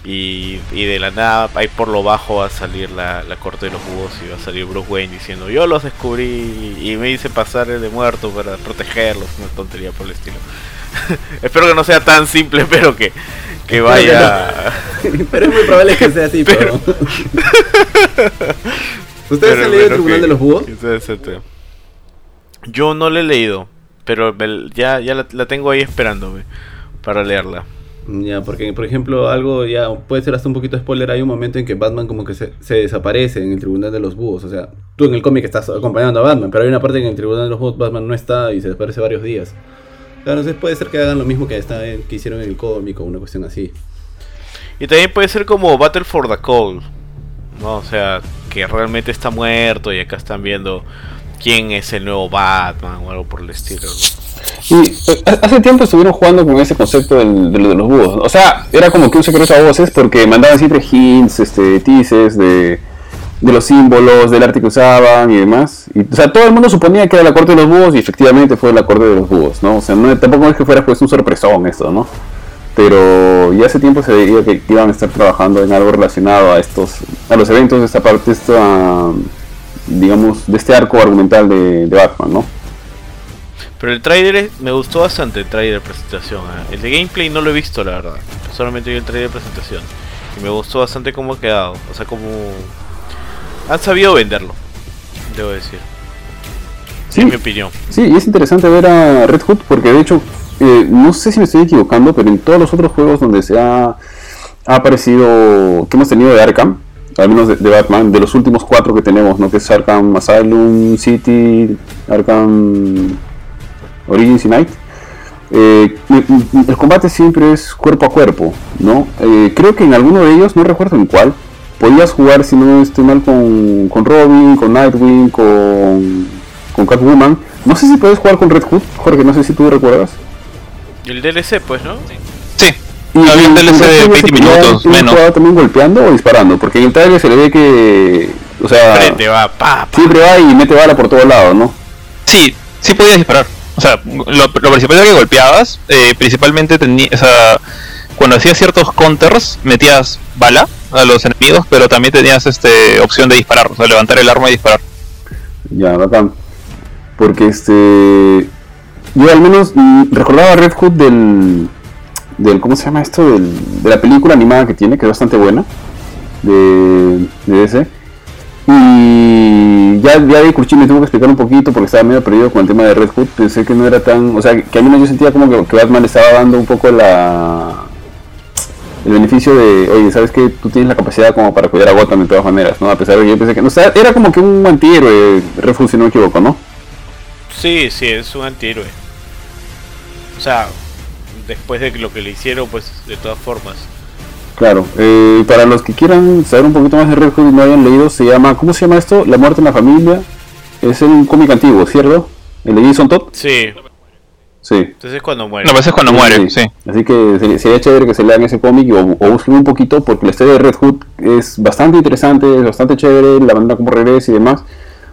Y, de la nada, ahí por lo bajo va a salir la, corte de los búhos y va a salir Bruce Wayne diciendo yo los descubrí y me hice pasar el de muerto para protegerlos, una tontería por el estilo. Espero que no sea tan simple, pero que, que vaya... pero es muy probable que sea así, pero... ¿Ustedes han leído el Tribunal de los Búhos? Yo no lo he leído, pero ya, ya la tengo ahí esperándome para leerla. Ya, porque por ejemplo, algo ya puede ser hasta un poquito spoiler. Hay un momento en que Batman como que se, desaparece en el tribunal de los búhos. O sea, tú en el cómic estás acompañando a Batman, pero hay una parte en el tribunal de los búhos Batman no está y se desaparece varios días. Entonces puede ser que hagan lo mismo que, está que hicieron en el cómic o una cuestión así. Y también puede ser como Battle for the Call. ¿no? O sea, que realmente está muerto y acá están viendo quién es el nuevo Batman o algo por el estilo. Y eh, hace tiempo estuvieron jugando con ese concepto de, lo de los búhos. O sea, era como que un secreto a voces porque mandaban siempre hints, este, teases de, los símbolos, del arte que usaban y demás. Y, o sea, todo el mundo suponía que era la corte de los búhos y efectivamente fue la corte de los búhos, ¿no? O sea, no, tampoco es que fuera pues un sorpresón esto, ¿no? Pero ya hace tiempo se veía que iban a estar trabajando en algo relacionado a estos, a los eventos de esta parte, esta, digamos, de este arco argumental de Batman, ¿no? Pero el trailer me gustó bastante el trailer de presentación. ¿eh? El de gameplay no lo he visto, la verdad. Solamente vi el trailer de presentación. Y me gustó bastante cómo ha quedado. O sea, como... Han sabido venderlo, debo decir. Sí, en mi opinión. Sí, y es interesante ver a Red Hood porque de hecho, eh, no sé si me estoy equivocando, pero en todos los otros juegos donde se ha, ha aparecido, que hemos tenido de Arkham, al menos de, de, Batman, de los últimos cuatro que tenemos, ¿no? Que es Arkham Asylum, City, Arkham Origins y Night. Eh, el combate siempre es cuerpo a cuerpo, ¿no? Eh, creo que en alguno de ellos, no recuerdo en cuál, podías jugar, si no estoy mal, con, con Robin, con Nightwing, con, con Catwoman. No sé si puedes jugar con Red Hood, Jorge, no sé si tú recuerdas. Y el DLC, pues, ¿no? Sí. Y había un DLC de 20 minutos, menos. también golpeando o disparando? Porque en el trailer se le ve que. O sea. Frente va, pa, pa. Siempre va y mete bala por todos lados, ¿no? Sí, sí podías disparar. O sea, lo, principal era que golpeabas. Eh, principalmente tenía. O sea, cuando hacías ciertos counters, metías bala a los enemigos, pero también tenías este opción de disparar, o sea, levantar el arma y disparar. Ya, bacán. Porque este. Yo al menos mm, recordaba Red Hood del. del ¿Cómo se llama esto? Del, de la película animada que tiene, que es bastante buena. De, de ese. Y ya, ya de Curchín me tuvo que explicar un poquito porque estaba medio perdido con el tema de Red Hood. Pensé que no era tan. O sea, que a mí yo sentía como que, que Batman estaba dando un poco la. El beneficio de, oye, sabes que tú tienes la capacidad como para cuidar a Gotham de todas maneras, ¿no? A pesar de que yo pensé que. No, o sea, era como que un antihéroe, Red si no me equivoco, ¿no? Sí, sí, es un antihéroe. O sea, después de lo que le hicieron, pues de todas formas. Claro, eh, para los que quieran saber un poquito más de Red Hood y no hayan leído, se llama, ¿cómo se llama esto? La muerte en la familia. Es un cómic antiguo, ¿cierto? ¿El de Jason Todd? Sí. Sí. Entonces es cuando muere. No, pues es cuando Sí, muere, sí. sí. Así que sería, sería chévere que se lean ese cómic o, o busquen un poquito porque la historia de Red Hood es bastante interesante, es bastante chévere, la manera como regresa y demás.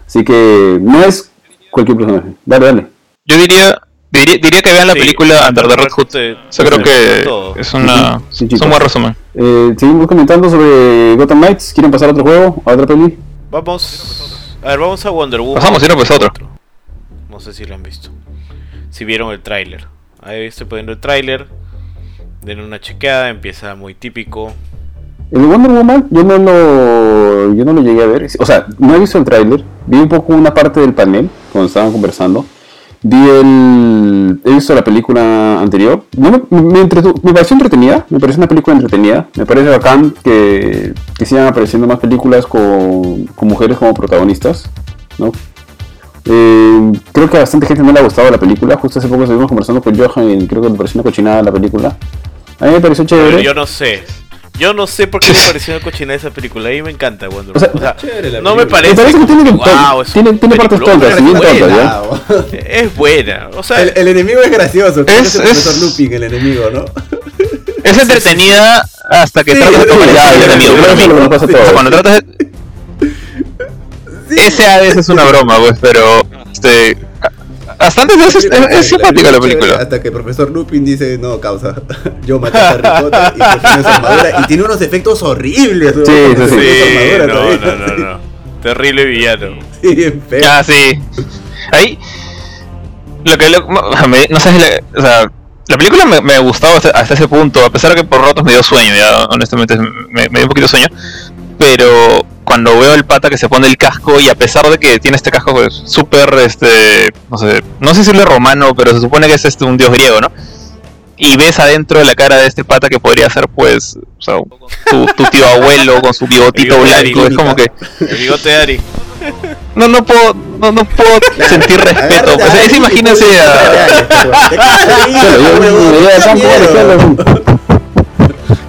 Así que no es cualquier personaje. Dale, dale. Yo diría, diría, diría que vean la Sí, película Under the Red Hood. O sea, creo que es una Sí, es un buen resumen. Eh, seguimos comentando sobre Gotham Knights. ¿Quieren pasar a otro juego? ¿A otra peli? Vamos. A ver, vamos a Wonder Woman. Pasamos, si no, pues, a otro. No sé si lo han visto. Si vieron el tráiler. Ahí estoy poniendo el tráiler. Den una chequeada, empieza muy típico. El de Wonder Woman yo no lo yo no lo llegué a ver. O sea, no he visto el tráiler. Vi un poco una parte del panel cuando estaban conversando. Vi el he visto la película anterior. No me, me, entretu- me pareció entretenida. Me pareció una película entretenida. Me parece bacán que, que sigan apareciendo más películas con, con mujeres como protagonistas. ¿no? Eh, creo que a bastante gente no le ha gustado la película. Justo hace poco estuvimos conversando con Johan y creo que le pareció una cochinada la película. A mí me pareció Pero chévere. yo no sé. Yo no sé por qué me pareció una cochinada esa película. A mí me encanta Wonder O sea. O no me parece. Me parece que tiene, wow, es tiene, tiene partes tontas, bien es tontas, buena. O sea, El, el enemigo es gracioso, creo que Es- es el profesor es- Lupin el enemigo, ¿no? Es entretenida hasta que Sí, tratas de ya, enemigo. cuando tratas de... Ese a veces es una broma, pues, pero este hasta antes de eso es, es- es simpática la película. Hasta que el profesor Lupin dice, no, causa, yo maté a Harry Potter y funciona su armadura. Y tiene unos efectos horribles. ¿no? Sí, sí, sí. sí, no, todavía, no, no, no. Terrible villano. Sí, bien feo. Ya, sí. Ahí. Lo que. lo- me- no sé si la, o sea, la película me, me gustó hasta, hasta ese punto, a pesar de que por ratos me dio sueño, ya, honestamente me, me dio un poquito de sueño. Pero cuando veo el pata que se pone el casco, y a pesar de que tiene este casco pues, súper, este. No sé, no sé si es romano, pero se supone que es este, un dios griego, ¿no? Y ves adentro de la cara de este pata que podría ser, pues, o sea, tu, tu tío abuelo con su bigotito blanco. Es como que. El bigote de Ari. No, no puedo, no, no puedo sentir respeto. Pues, a es Ari, imagínense a.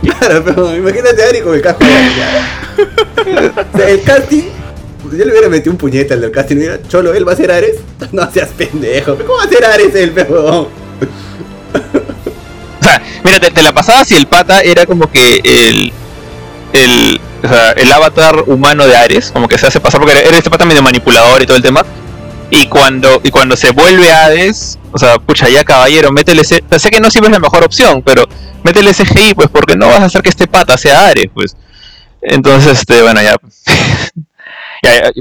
Claro, pero imagínate a Ari con el casco. Sea, el casting yo le hubiera metido un puñete al del casting y hubiera, Cholo, ¿él va a ser Ares? No seas pendejo, ¿cómo va a ser Ares él, pero? O sea, mira, te, te la pasaba si el pata era como que el. El, o sea, el avatar humano de Ares, como que se hace pasar, porque era este pata medio manipulador y todo el tema. Y cuando, y cuando se vuelve Hades, o sea, pucha, ya caballero, métele ese. o sea, sé que no siempre es la mejor opción, pero métele ese GI, pues, porque no vas a hacer que este pata sea Ares, pues. Entonces, este, bueno, ya.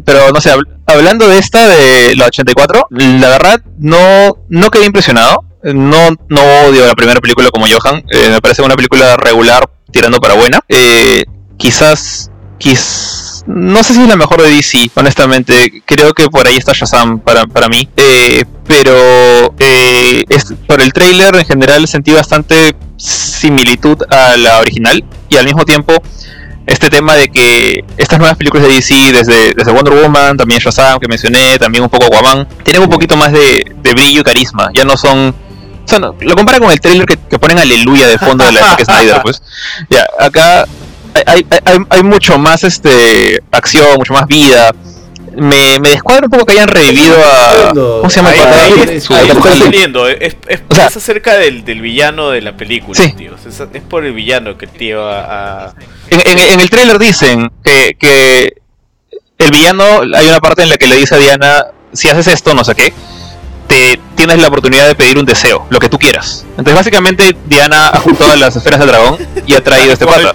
Pero no sé, habl- hablando de esta de la 84, la verdad no, no quedé impresionado. No, no odio la primera película como Johan. eh, me parece una película regular tirando para buena. Eh, quizás, quiz- no sé si es la mejor de DC, honestamente. Creo que por ahí está Shazam para, para mí. Eh, pero eh, es- por el trailer en general sentí bastante similitud a la original y al mismo tiempo este tema de que estas nuevas películas de DC, desde, desde Wonder Woman, también Shazam que mencioné, también un poco Aquaman, tienen un poquito más de, de brillo y carisma. Ya no son. O lo compara con el trailer que, que ponen aleluya de fondo de la Zack Snyder, pues. Ya, acá hay, hay, hay mucho más este acción, mucho más vida. Me, me descuadra un poco que hayan revivido a. ¿Cómo se llama Ahí, ahí Ahí, es- Su- ahí saliendo, es, es, O sea- es acerca del, del villano de la película, Sí. tío. Es, es por el villano que te lleva a... En, en- en el trailer dicen que, que el villano, hay una parte en la que le dice a Diana, si haces esto, no sé qué, te tienes la oportunidad de pedir un deseo, lo que tú quieras. Entonces básicamente Diana ha juntado las esferas del dragón y ha traído este pata.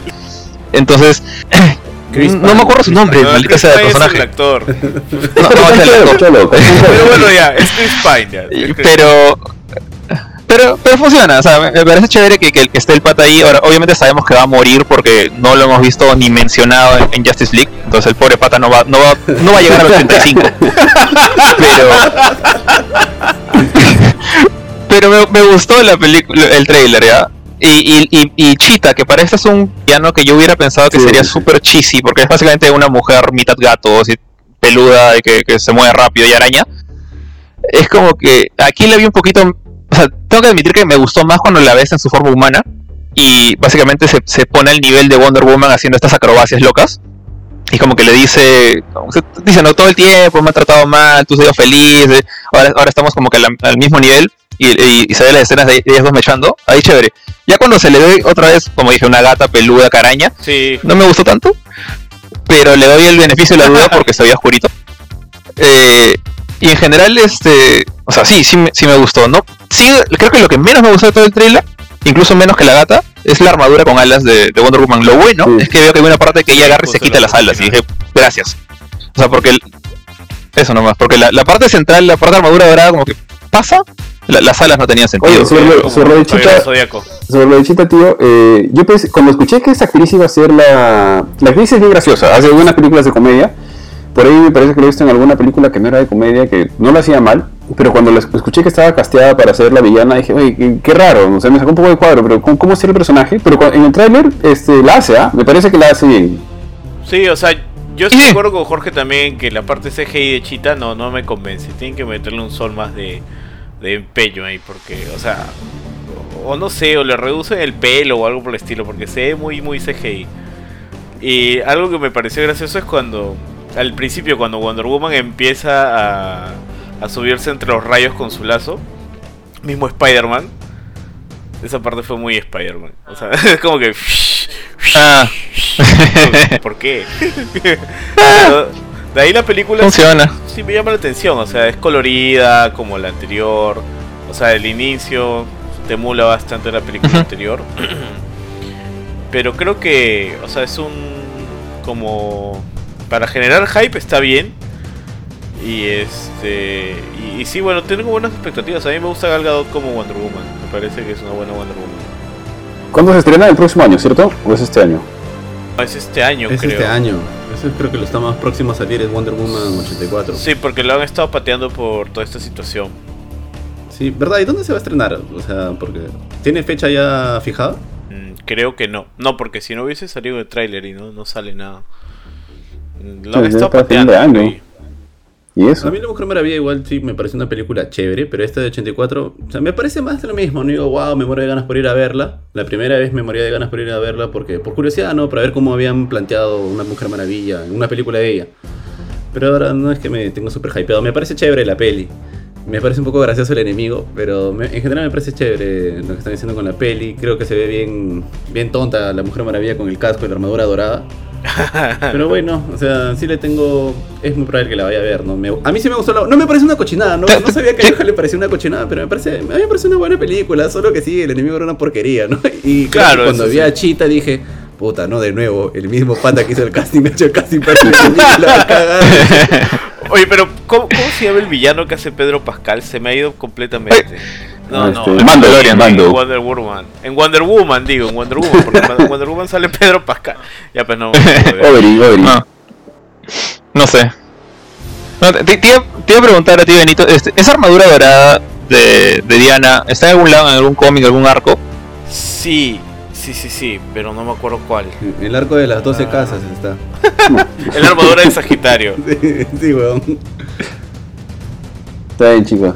Entonces, Chris no me acuerdo su nombre, No, maldita sea el Pine es el personaje. actor. No, no, es el actor. Cholo, Pero bueno, ya, es Chris Pine ya. Es Chris- pero pero pero funciona o sea me parece chévere que, que, que esté el pata ahí ahora obviamente sabemos que va a morir porque no lo hemos visto ni mencionado en, en Justice League entonces el pobre pata no va no va no va a llegar a los 35 pero pero me, me gustó la película el trailer ya y, y, y, Cheetah, que para este es un piano que yo hubiera pensado que Sí, sería sí. súper cheesy, porque es básicamente una mujer mitad gato, así, peluda, y que, que se mueve rápido y araña. Es como que aquí le vi un poquito. O sea, tengo que admitir que me gustó más cuando la ves en su forma humana. Y básicamente se, se pone al nivel de Wonder Woman haciendo estas acrobacias locas. Y como que le dice, dice, no, todo el tiempo me han tratado mal, tú has sido feliz, eh, ahora, ahora estamos como que al, al mismo nivel. Y, y- y se ve las escenas de ellas dos mechando, ahí chévere. Ya cuando se le ve otra vez, como dije, una gata peluda caraña, Sí, no me gustó tanto, pero le doy el beneficio de la duda porque se veía oscurito. Eh, y en general, este, o sea, sí, sí, me- sí me gustó, ¿no? Sí, creo que lo que menos me gustó de todo el trailer, incluso menos que la gata, es la armadura con alas de, de Wonder Woman. Lo bueno Sí. es que veo que hay una parte que ella agarra y se quita las alas y dije, gracias. O sea, porque el- eso nomás, porque la, la parte central, la parte de armadura dorada como que pasa, la- las alas no tenían sentido. Oye, sobre sobre lo de Caballero Cheetah, Zodíaco. sobre lo de Chita, tío, eh, yo pensé, cuando escuché que esa actriz iba a ser la... La actriz es bien graciosa, hace buenas películas de comedia. Por ahí me parece que lo he visto en alguna película que no era de comedia, que no lo hacía mal. Pero cuando la escuché que estaba casteada para ser la villana, dije, oye, qué, qué raro, o sea, me sacó un poco de cuadro, pero ¿cómo, cómo ser el personaje? Pero cua- en el tráiler este, la hace, ¿ah? Me parece que la hace bien. Sí, o sea, yo estoy Sí. de acuerdo con Jorge también que la parte CGI de Chita no, no me convence. Tienen que meterle un sol más de, de empeño ahí, porque, o sea, o, o no sé, o le reducen el pelo o algo por el estilo, porque se ve muy, muy CGI. Y algo que me pareció gracioso es cuando, al principio, cuando Wonder Woman empieza a, a subirse entre los rayos con su lazo, mismo Spider-Man. Esa parte fue muy Spider-Man. O sea, es como que. Ah. ¿Por qué? De ahí la película sí, Funciona. sí me llama la atención, o sea, es colorida como la anterior, o sea, el inicio te emula bastante la película anterior. Pero creo que, o sea, es un como para generar hype está bien. Y este y, y sí, bueno, tengo buenas expectativas. A mí me gusta Gal Gadot como Wonder Woman. Me parece que es una buena Wonder Woman. ¿Cuándo se estrena? El próximo año, ¿cierto? ¿O es este año? No, Es este año, Es creo. este año. Eso creo que lo está más próximo a salir es Wonder Woman 84. Sí, porque lo han estado pateando por toda esta situación. Sí, ¿verdad? ¿Y dónde se va a estrenar? O sea, porque ¿tiene fecha ya fijada? Mm, creo que no. No, porque si no hubiese salido el tráiler y no, no sale nada. Lo Sí, han estado para fin de pateando. A mí La Mujer Maravilla igual sí me parece una película chévere, pero esta de 84, o sea, me parece más de lo mismo. No digo, wow, me muero de ganas por ir a verla. La primera vez me moría de ganas por ir a verla porque, por curiosidad, ¿no? Para ver cómo habían planteado una Mujer Maravilla, una película de ella. Pero ahora no es que me tengo súper hypeado. Me parece chévere la peli. Me parece un poco gracioso el enemigo, pero me- en general me parece chévere lo que están haciendo con la peli. Creo que se ve bien, bien tonta la Mujer Maravilla con el casco y la armadura dorada. Pero bueno, o sea, sí le tengo. Es muy probable que la vaya a ver, ¿no? Me- a mí sí me gustó la. No me parece una cochinada, ¿no? No sabía que a Johan le parecía una cochinada, pero me parece. A mí me parece una buena película, solo que sí, el enemigo era una porquería, ¿no? Y Claro, cuando vi sí. a Chita dije. Puta, no, de nuevo, el mismo pata que hizo el casting me ha hecho el casting para la va a cagar. Oye, pero ¿cómo, cómo se llama el villano que hace Pedro Pascal? Se me ha ido completamente. No, no, Este, en Mando, Mandalorian, Mando. en Wonder Woman. En Wonder Woman, digo, en Wonder Woman, porque en Wonder Woman sale Pedro Pascal. Ya, pues no. Overy, Overy. No. No sé. No, te, te iba, te iba a preguntar a ti, Benito. este, ¿Esa armadura dorada de, de Diana está en algún lado, en algún cómic, algún arco? Sí, sí, sí, sí, pero no me acuerdo cuál. El arco de las 12 casas está. El armadura de Sagitario. Sí, sí, weón. Está bien, chicos.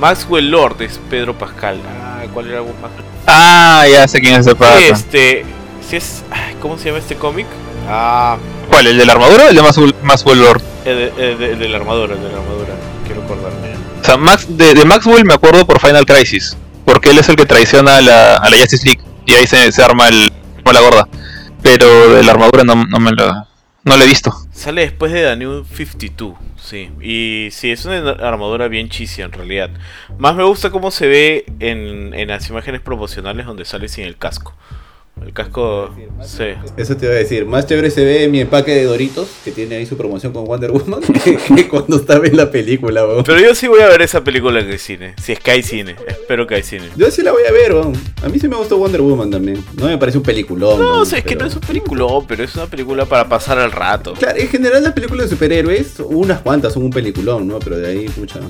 Maxwell Lord es Pedro Pascal. Ah, ¿cuál era más? Ah, ya sé quién es ese pata. Este, si es, ¿cómo se llama este cómic? Ah, ¿Cuál? ¿El de la armadura o el de Maxwell, Maxwell Lord? el de, el de- el de la armadura, el de la armadura. Quiero acordarme. O sea, Max, de, de Maxwell me acuerdo por Final Crisis. Porque él es el que traiciona a la, a la Justice League. Y ahí se, se arma el, la gorda. Pero de la armadura no, no me lo, no he visto. Sale después de New 52, sí. Y sí, es una armadura bien cheesy en realidad. Más me gusta cómo se ve en, en las imágenes promocionales donde sale sin el casco. El casco, sí. Eso te iba a decir. Más chévere se ve mi empaque de Doritos, que tiene ahí su promoción con Wonder Woman, que, que cuando estaba en la película, weón. Pero yo sí voy a ver esa película en el cine. Si es que hay cine. Espero que hay cine. Yo sí la voy a ver, weón. A mí sí me gustó Wonder Woman también. No me parece un peliculón. No, weón, o sea, es que no es un peliculón, pero es una película para pasar el rato. Claro, en general las películas de superhéroes, unas cuantas son un peliculón, ¿no? Pero de ahí, pucha.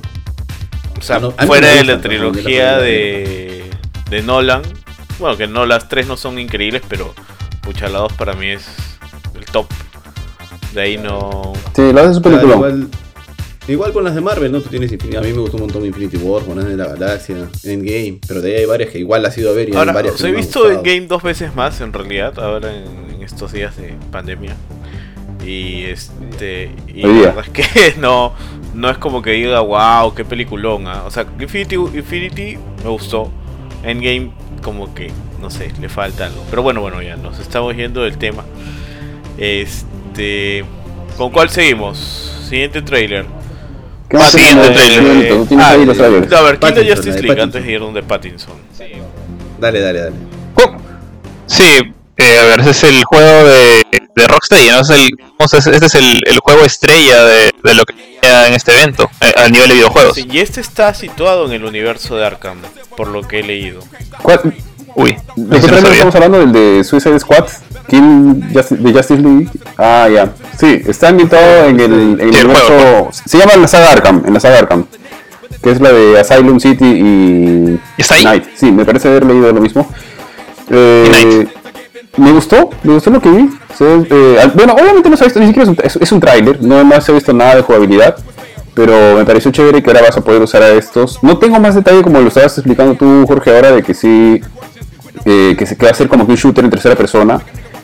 O sea, No, fuera de la trilogía de, de Nolan. Bueno, que no, las tres no son increíbles, pero pucha, la dos para mí es el top. De ahí no. Sí, la su Claro, película. igual, igual con las de Marvel, ¿no? Tú tienes Infinity. A mí me gustó un montón Infinity War, Guardianes de la Galaxia, Endgame. Pero de ahí hay varias que igual las he ido a ver y hay Ahora, varias que he visto gustado. en game dos veces más en realidad, ahora en, en estos días de pandemia. Y este. Y la verdad es que no, no es como que diga, wow, qué peliculón. ¿ah?". O sea, Infinity, Infinity me gustó. Endgame, como que, no sé, le falta algo. Pero bueno, bueno, ya nos estamos yendo del tema. Este. ¿Con cuál seguimos? Siguiente trailer. ¿Qué más siguiente trailer. Ah, ahí los trailers. A ver, ¿quién de Pattinson, Justice League antes de ir donde Pattinson? Dale, dale, dale. ¿Cómo? Sí, eh, a ver, ese es el juego de, de Rocksteady, ¿no? Es el, este es el, el juego estrella de, de lo que en este evento, eh, a nivel de videojuegos. Sí, y este está situado en el universo de Arkham, por lo que he leído. ¿Cuál- Uy, ¿De ese qué no estamos hablando? ¿Del de Suicide Squad? ¿Quién Justi- de Justice League? Ah, ya. Sí, está ambientado en el, en el Sí, el universo. juego. Se llama la saga Arkham, en la saga Arkham. Que es la de Asylum City y. ¿Está ahí? Knight. Sí, me parece haber leído lo mismo. Eh, Y Knight. Me gustó, me gustó lo que vi. Se eh, bueno, obviamente no se ha visto, ni siquiera es un, es, es un tráiler, no, no se ha visto nada de jugabilidad. Pero me pareció chévere que ahora vas a poder usar a estos. No tengo más detalle como lo estabas explicando tú, Jorge, ahora de que sí eh, que se que va a ser como que un shooter en tercera persona.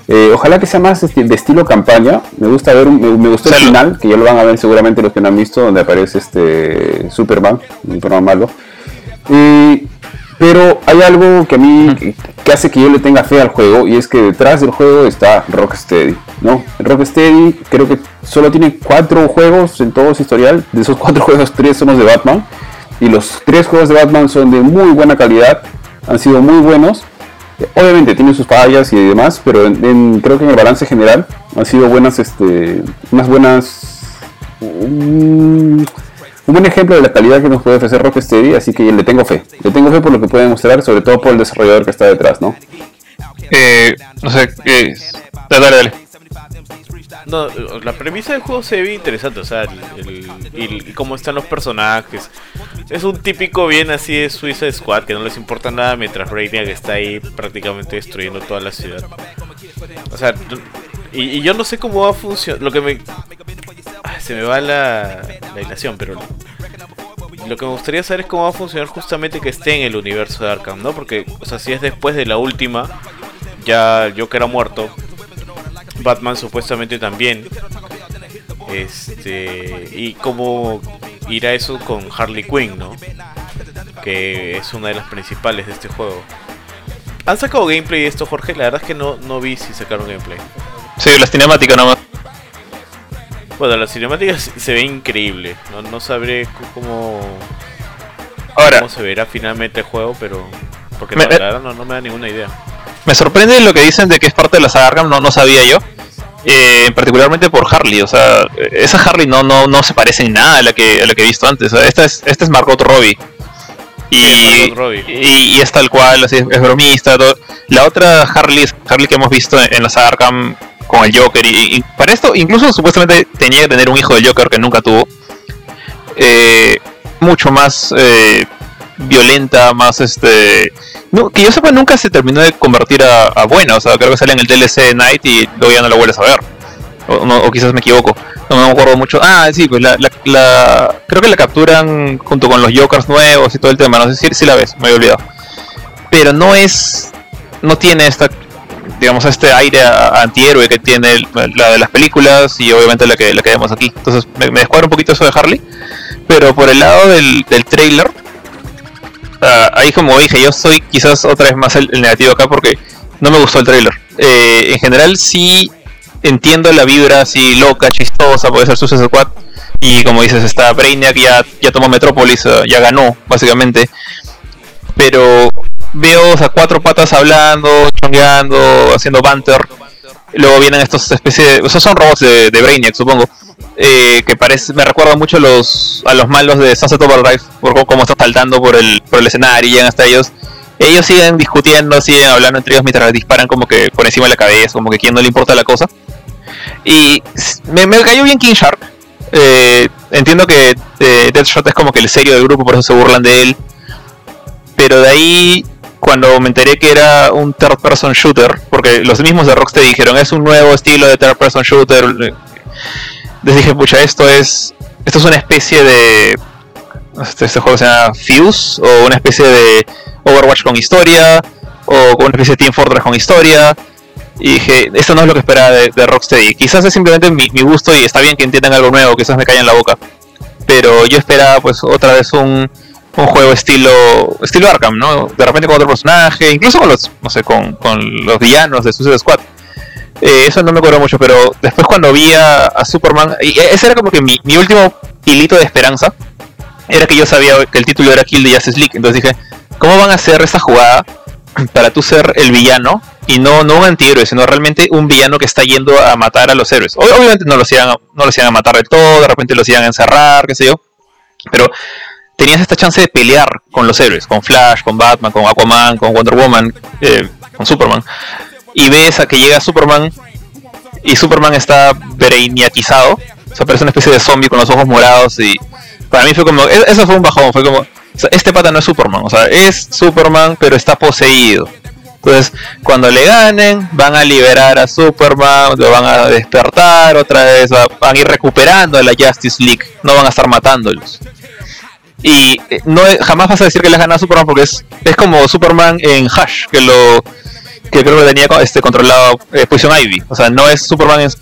Eh, ojalá que sea más de estilo campaña. Me gusta ver, me, me gustó el final, que ya lo van a ver seguramente los que no han visto, donde aparece este Superman, un programa malo. Y- pero hay algo que a mí que, hace que yo le tenga fe al juego y es que detrás del juego está Rocksteady, ¿no? Rocksteady creo que solo tiene cuatro juegos en todo su historial. De esos cuatro juegos, tres son los de Batman. Y los tres juegos de Batman son de muy buena calidad, han sido muy buenos. Obviamente tienen sus fallas y demás, pero en- en- creo que en el balance general han sido buenas, este, unas buenas, un, un buen ejemplo de la calidad que nos puede ofrecer Rocksteady, así que le tengo fe. Le tengo fe por lo que pueden mostrar, sobre todo por el desarrollador que está detrás, ¿no? Eh, no sé, eh, dale, dale. No, la premisa del juego se ve interesante, o sea, el, el- y, y cómo están los personajes. Es un típico bien así de Suicide Squad, que no les importa nada mientras Brainiac está ahí prácticamente destruyendo toda la ciudad. O sea, y, y yo no sé cómo va a funcionar, lo que me... se me va la, la hilación, pero... Lo que me gustaría saber es cómo va a funcionar justamente que esté en el universo de Arkham, ¿no? Porque, o sea, si es después de la última, ya Joker ha muerto, Batman supuestamente también. Este, y cómo irá eso con Harley Quinn, ¿no? Que es una de las principales de este juego. ¿Han sacado gameplay de esto, Jorge? La verdad es que no, no vi si sacaron gameplay. Sí, las cinemáticas nomás. Bueno, la cinemática se ve increíble. No, no sabré cómo, Ahora, cómo se verá finalmente el juego, pero. Porque Me- la verdad no, no me da ninguna idea. me sorprende lo que dicen de que es parte de la saga Arkham, no, no sabía yo. Eh, particularmente por Harley, o sea, esa Harley no, no, no se parece en nada a la que, a la que he visto antes. O sea, esta es, esta es Margot Robbie. Y, y, y es tal cual, así, es bromista. todo. La otra Harley Harley que hemos visto en, en la saga Arkham con el Joker. Y, para esto, incluso supuestamente tenía que tener un hijo del Joker que nunca tuvo. Eh, mucho más eh, violenta, más este. No, que yo sepa, nunca se terminó de convertir a, buena. O sea, creo que sale en el DLC Night y luego ya no la vuelves a ver. O, no- quizás me equivoco. No me acuerdo mucho. Ah, sí, pues la- creo que la capturan junto con los Jokers nuevos y todo el tema. No sé si, si la ves, me había olvidado. Pero no es. No tiene esta. Digamos, este aire antihéroe que tiene la de las películas y obviamente la que, la que vemos aquí. Entonces me, me descuadra un poquito eso de Harley. Pero por el lado del, del trailer, ah, ahí como dije, yo soy quizás otra vez más el, el negativo acá porque no me gustó el trailer. Eh, en general sí entiendo la vibra así loca, chistosa, puede ser Suicide Squad. Y como dices, está Brainiac, ya, ya tomó Metrópolis, eh, ya ganó, básicamente. Pero veo sea, cuatro patas hablando, chongueando, haciendo banter. Luego vienen estos especies de... Esos son robots de, de Brainiac, supongo. eh, que parece me recuerda mucho a los, a los malos de Sunset Overdrive, por cómo- están saltando por el, escenario y llegan hasta ellos. Ellos siguen discutiendo, siguen hablando entre ellos mientras disparan como que por encima de la cabeza, como que a quien no le importa la cosa. Y me, cayó bien King Shark. Eh, entiendo que eh, Deathshot es como que el serio del grupo, por eso se burlan de él. Pero de ahí, cuando me enteré que era un third person shooter, porque los mismos de Rocksteady dijeron es un nuevo estilo de third person shooter. Les dije, pucha, esto es. Esto es una especie de. Este, este juego se llama Fuse, o una especie de Overwatch con historia, o una especie de Team Fortress con historia. Y dije, esto no es lo que esperaba de, Rocksteady. Quizás es simplemente mi, gusto y está bien que entiendan algo nuevo, quizás me caiga en la boca. Pero yo esperaba pues otra vez un, un juego estilo estilo Arkham, ¿no? De repente con otro personaje, incluso con los, no sé, con, con los villanos de Suicide Squad. Eh, eso no me acuerdo mucho, pero después cuando vi a, Superman, y ese era como que mi, mi último hilito de esperanza, era que yo sabía que el título era Kill the Justice League, entonces dije, ¿cómo van a hacer esta jugada para tú ser el villano y no, no un antihéroe, sino realmente un villano que está yendo a matar a los héroes? Ob- Obviamente no los iban a, no los iban a matar del todo, de repente los iban a encerrar, qué sé yo, pero tenías esta chance de pelear con los héroes, con Flash, con Batman, con Aquaman, con Wonder Woman, eh, con Superman. Y ves a que llega Superman y Superman está brainiacizado, o sea, parece una especie de zombie con los ojos morados y para mí fue como, e- eso fue un bajón, fue como, este pata no es Superman, o sea, es Superman pero está poseído. Entonces, cuando le ganen, van a liberar a Superman, lo van a despertar otra vez, va- van a ir recuperando a la Justice League, no van a estar matándolos. Y eh, no jamás vas a decir que le has a Superman porque es, es como Superman en Hush, que lo que creo que tenía este controlado eh, Poison Ivy. O sea, no es Superman en su,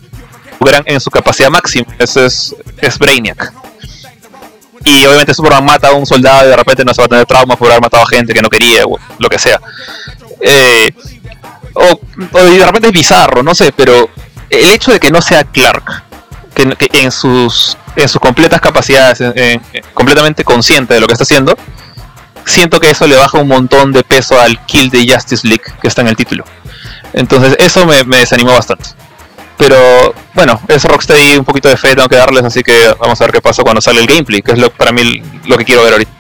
gran- en su capacidad máxima, eso es, es Brainiac. Y obviamente Superman mata a un soldado y de repente no se va a tener trauma por haber matado a gente que no quería, lo que sea. Eh, o, o de repente es bizarro, no sé, pero el hecho de que no sea Clark, que, en sus en sus completas capacidades, en- en- completamente consciente de lo que está haciendo, siento que eso le baja un montón de peso al Kill the Justice League que está en el título. Entonces eso me, me desanimó bastante. Pero bueno, es Rocksteady, un poquito de fe tengo que darles, así que vamos a ver qué pasa cuando sale el gameplay, que es lo, para mí lo que quiero ver ahorita.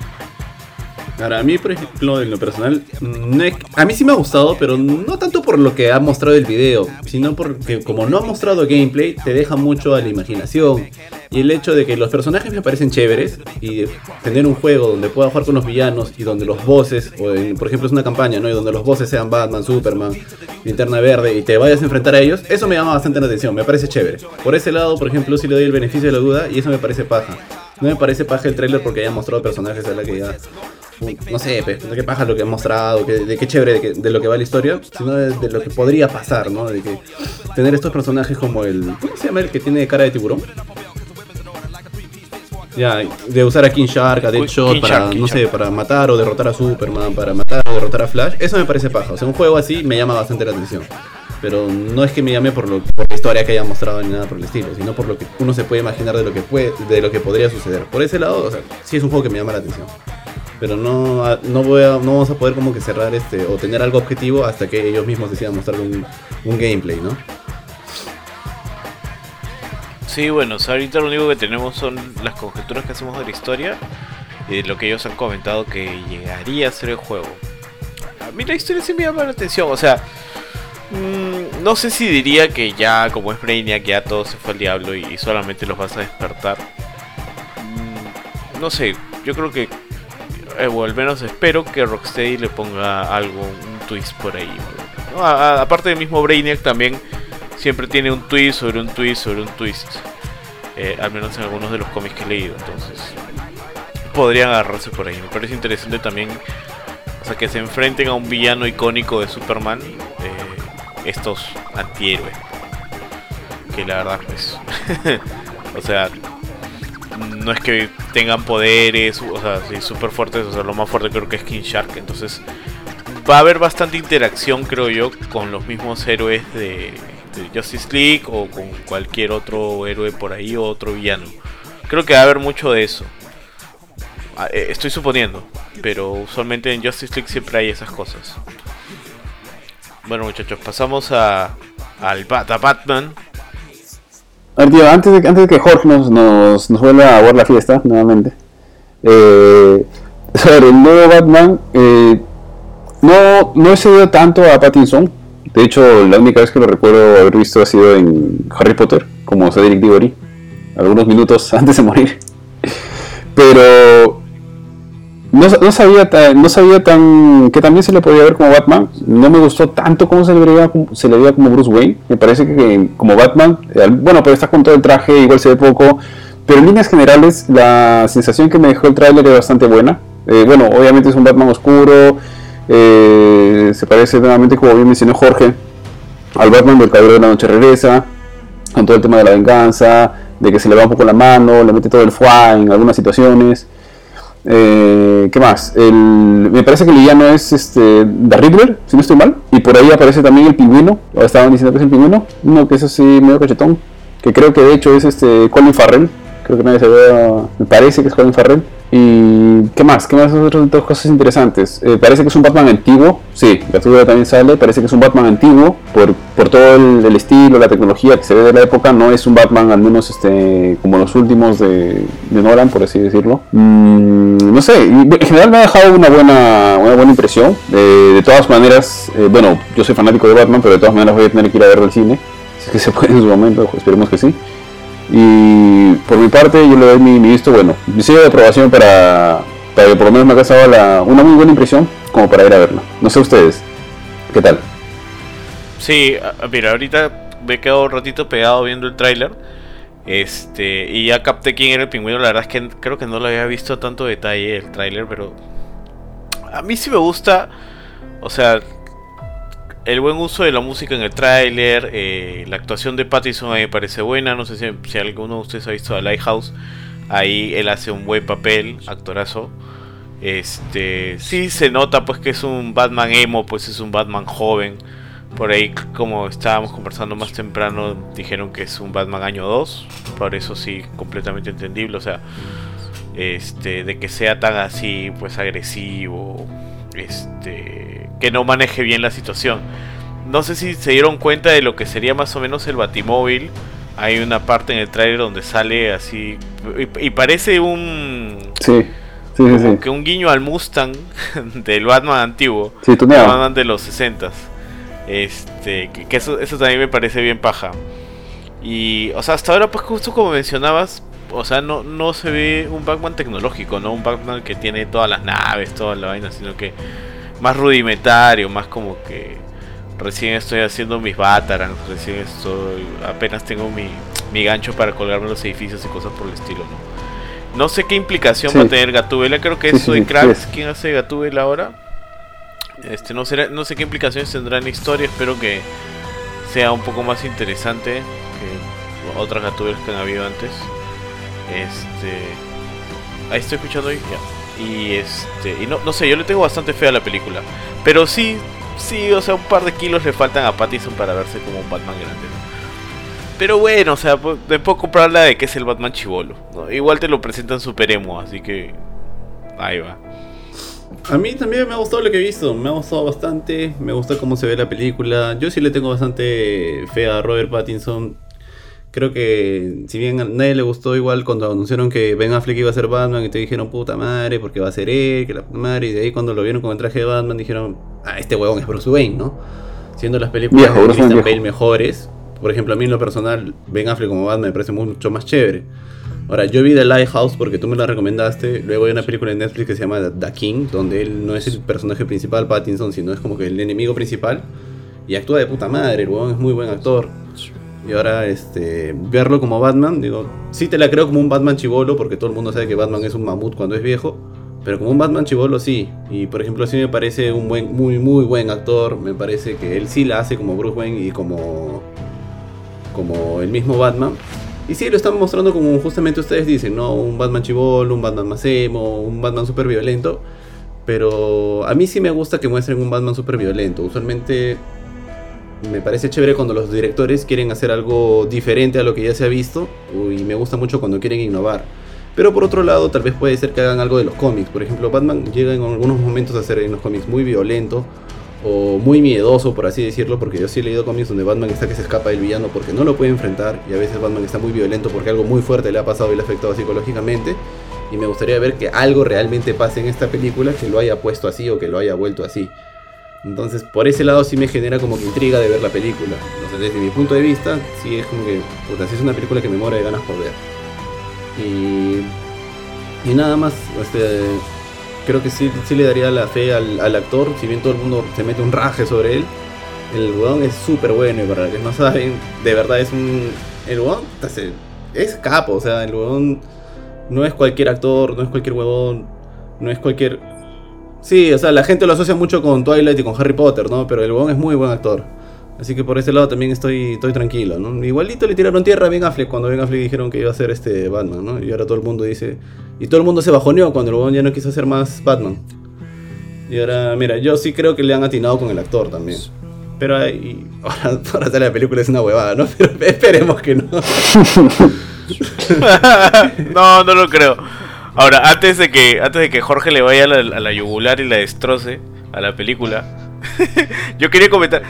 Ahora, a mí, por ejemplo, en lo personal, es- a mí sí me ha gustado, pero no tanto por lo que ha mostrado el video, sino porque como no ha mostrado gameplay, te deja mucho a la imaginación. Y el hecho de que los personajes me parecen chéveres y tener un juego donde pueda jugar con los villanos y donde los en- por ejemplo es una campaña, ¿no? Y donde los bosses sean Batman, Superman, Linterna Verde y te vayas a enfrentar a ellos, eso me llama bastante la atención, me parece chévere. Por ese lado, por ejemplo, sí le doy el beneficio de la duda y eso me parece paja. No me parece paja el tráiler porque haya mostrado personajes a la que ya no sé, pues, qué paja lo que han mostrado, que- de qué chévere de, que- de lo que va la historia, sino de, de lo que podría pasar, ¿no? De que tener estos personajes como el. ¿Cómo se llama el que tiene cara de tiburón? Ya, de usar a King Shark, a Deadshot para, Shark, no sé, Shark. para matar o derrotar a Superman, para matar o derrotar a Flash, eso me parece paja. O sea, un juego así me llama bastante la atención. Pero no es que me llame por, lo, por la historia que haya mostrado ni nada por el estilo, sino por lo que uno se puede imaginar de lo que puede, de lo que podría suceder. Por ese lado, o sea, sí es un juego que me llama la atención. Pero no, a- no, voy a, no vamos a poder como que cerrar este o tener algo objetivo hasta que ellos mismos decidan mostrar un, un gameplay, ¿no? Sí, bueno, ahorita lo único que tenemos son las conjeturas que hacemos de la historia y de lo que ellos han comentado que llegaría a ser el juego. A mí la historia sí me llama la atención, o sea, mm, no sé si diría que ya como es Brainiac ya todo se fue al diablo y solamente los vas a despertar. Mm, no sé, yo creo que, eh, o al menos espero que Rocksteady le ponga algo, un twist por ahí. ¿no? Aparte del mismo Brainiac también siempre tiene un twist sobre un twist sobre un twist. Eh, al menos en algunos de los cómics que he leído. Entonces, podrían agarrarse por ahí. Me parece interesante también. O sea, que se enfrenten a un villano icónico de Superman. eh, estos antihéroes. Que la verdad, pues. o sea, no es que tengan poderes. O sea, sí, súper fuertes. O sea, lo más fuerte creo que es King Shark. Entonces, va a haber bastante interacción, creo yo, con los mismos héroes de, de Justice League o con cualquier otro héroe por ahí o otro villano. Creo que va a haber mucho de eso. Ah, eh, Estoy suponiendo, pero usualmente en Justice League siempre hay esas cosas. Bueno muchachos, pasamos a al a Batman. A ver, tío, antes de, antes de que Jorge nos, nos, nos vuelva a ver la fiesta nuevamente, eh, sobre el nuevo Batman, eh, no, no he seguido tanto a Pattinson. De hecho, la única vez que lo recuerdo haber visto ha sido en Harry Potter, como Cedric Diggory, algunos minutos antes de morir. Pero no, no sabía no sabía tan que también se le podía ver como Batman. No me gustó tanto cómo se le veía, se le veía como Bruce Wayne. Me parece que, como Batman, bueno, pero está con todo el traje, igual se ve poco. Pero en líneas generales, la sensación que me dejó el tráiler es bastante buena. Eh, bueno, obviamente es un Batman oscuro. eh, se parece nuevamente, como bien mencionó Jorge, al Batman del Caballero de la Noche Regresa. Con todo el tema de la venganza, de que se le va un poco la mano, le mete todo el foie en algunas situaciones. Eh, ¿Qué más? Me parece que el villano es este, The si no estoy mal. Y por ahí aparece también el pingüino. O estaban diciendo que es el pingüino. Uno que es así medio cachetón. Que creo que de hecho es este Colin Farrell. Creo que nadie se ve. Me parece que es Colin Farrell. Y ¿qué más? ¿Qué más? Otras dos cosas interesantes. Eh, parece que es un Batman antiguo. Sí, Gatúbela también sale. Parece que es un Batman antiguo. Por, por todo el, estilo, la tecnología que se ve de la época. No es un Batman, al menos este como los últimos de, de Nolan, por así decirlo. Mm, no sé, en general me ha dejado una buena, una buena impresión. Eh, de todas maneras, eh, bueno, yo soy fanático de Batman, pero de todas maneras voy a tener que ir a verlo al cine. Si es que se puede en su momento, pues, esperemos que sí. Y por mi parte, yo le doy mi, visto bueno, mi sello de aprobación para, para que por lo menos me ha causado una muy buena impresión como para ir a verlo. No sé ustedes, ¿qué tal? Sí, mira, ahorita me he quedado un ratito pegado viendo el tráiler. Este, y ya capté quién era el pingüino. La verdad es que creo que no lo había visto a tanto detalle el tráiler, pero a mí sí me gusta, o sea, el buen uso de la música en el tráiler, eh, la actuación de Pattinson me parece buena. No sé si, si alguno de ustedes ha visto a Lighthouse. Ahí él hace un buen papel, actorazo. Este, sí se nota pues que es un Batman emo, pues es un Batman joven. Por ahí, como estábamos conversando más temprano, dijeron que es un Batman año 2. Por eso sí, completamente entendible. O sea, este, de que sea tan así, pues agresivo. Este, que no maneje bien la situación. No sé si se dieron cuenta de lo que sería más o menos el Batimóvil. Hay una parte en el trailer donde sale así. Y, y parece un. Sí, sí, sí, Como sí. que un guiño al Mustang del Batman antiguo. Sí, El. Batman de los 60 Este, que, que eso, eso también me parece bien paja. Y, o sea, hasta ahora, pues justo como mencionabas, o sea, no, no se ve un Batman tecnológico, no un Batman que tiene todas las naves, toda la vaina, sino que más rudimentario, más como que recién estoy haciendo mis Batarangs, recién estoy, apenas tengo mi, mi gancho para colgarme los edificios y cosas por el estilo, ¿no? No sé qué implicación Sí. va a tener Gatúbela, creo que Sí, es sí, Zoe sí, quien hace Gatúbela ahora. Este, no, será, no sé qué implicaciones tendrá en la historia, espero que sea un poco más interesante que otras Gatúbelas que han habido antes. Este, Ahí estoy escuchando ahí. Ya. Y este. Y no, no sé, yo le tengo bastante fe a la película. Pero sí, sí, o sea, un par de kilos le faltan a Pattinson para verse como un Batman grande. Pero bueno, o sea, puedo comprar la de que es el Batman chivolo. Igual te lo presentan super emo, así que. Ahí va. A mí también me ha gustado lo que he visto, me ha gustado bastante, me gusta cómo se ve la película. Yo sí le tengo bastante fe a Robert Pattinson. Creo que si bien a nadie le gustó igual cuando anunciaron que Ben Affleck iba a ser Batman y te dijeron puta madre porque va a ser él, que la puta madre, y de ahí cuando lo vieron con el traje de Batman dijeron, ah, este huevón es Bruce Wayne, ¿no? Siendo las películas Viejo, de Christian viejo. Bale mejores, por ejemplo a mí en lo personal Ben Affleck como Batman me parece mucho más chévere. Ahora, yo vi The Lighthouse porque tú me la recomendaste. Luego hay una película en Netflix que se llama The King, donde él no es el personaje principal, Pattinson, sino es como que el enemigo principal. Y actúa de puta madre, el huevón es muy buen actor. Y ahora, este, verlo como Batman, digo, sí te la creo como un Batman chivolo, porque todo el mundo sabe que Batman es un mamut cuando es viejo. Pero como un Batman chivolo sí. Y por ejemplo, sí me parece un buen, muy, muy buen actor. Me parece que él sí la hace como Bruce Wayne y como, como el mismo Batman. Y sí, lo están mostrando como justamente ustedes dicen, ¿no? Un Batman chivolo, un Batman más emo, un Batman súper violento. Pero a mí sí me gusta que muestren un Batman súper violento. Usualmente me parece chévere cuando los directores quieren hacer algo diferente a lo que ya se ha visto. Y me gusta mucho cuando quieren innovar. Pero por otro lado, tal vez puede ser que hagan algo de los cómics. Por ejemplo, Batman llega en algunos momentos a ser en los cómics muy violento o muy miedoso, por así decirlo, porque yo sí he leído cómics donde Batman está que se escapa del villano porque no lo puede enfrentar y a veces Batman está muy violento porque algo muy fuerte le ha pasado y le ha afectado psicológicamente. Y me gustaría ver que algo realmente pase en esta película que lo haya puesto así o que lo haya vuelto así. Entonces, por ese lado sí me genera como que intriga de ver la película. Entonces, desde mi punto de vista, sí es como que, puta, sí es una película que me muero de ganas por ver. Y, y nada más, este, creo que sí, sí le daría la fe al, actor, si bien todo el mundo se mete un raje sobre él. El weón es súper bueno y para los que no saben, de verdad es un... El weón es capo, o sea, el weón no es cualquier actor, no es cualquier huevón, no es cualquier... Sí, o sea, la gente lo asocia mucho con Twilight y con Harry Potter, ¿no? Pero el weón es muy buen actor. Así que por ese lado también estoy, estoy tranquilo, ¿no? Igualito le tiraron tierra a Ben Affleck cuando Ben Affleck dijeron que iba a ser este Batman, ¿no? Y ahora todo el mundo dice... Y todo el mundo se bajoneó cuando el weón ya no quiso ser más Batman. Y ahora, mira, yo sí creo que le han atinado con el actor también. Pero ahí, ahora, ahora sale la película es una huevada, ¿no? Pero esperemos que no. no, no lo creo. Ahora, antes de que antes de que Jorge le vaya a la, a la yugular y la destroce a la película, yo quería comentar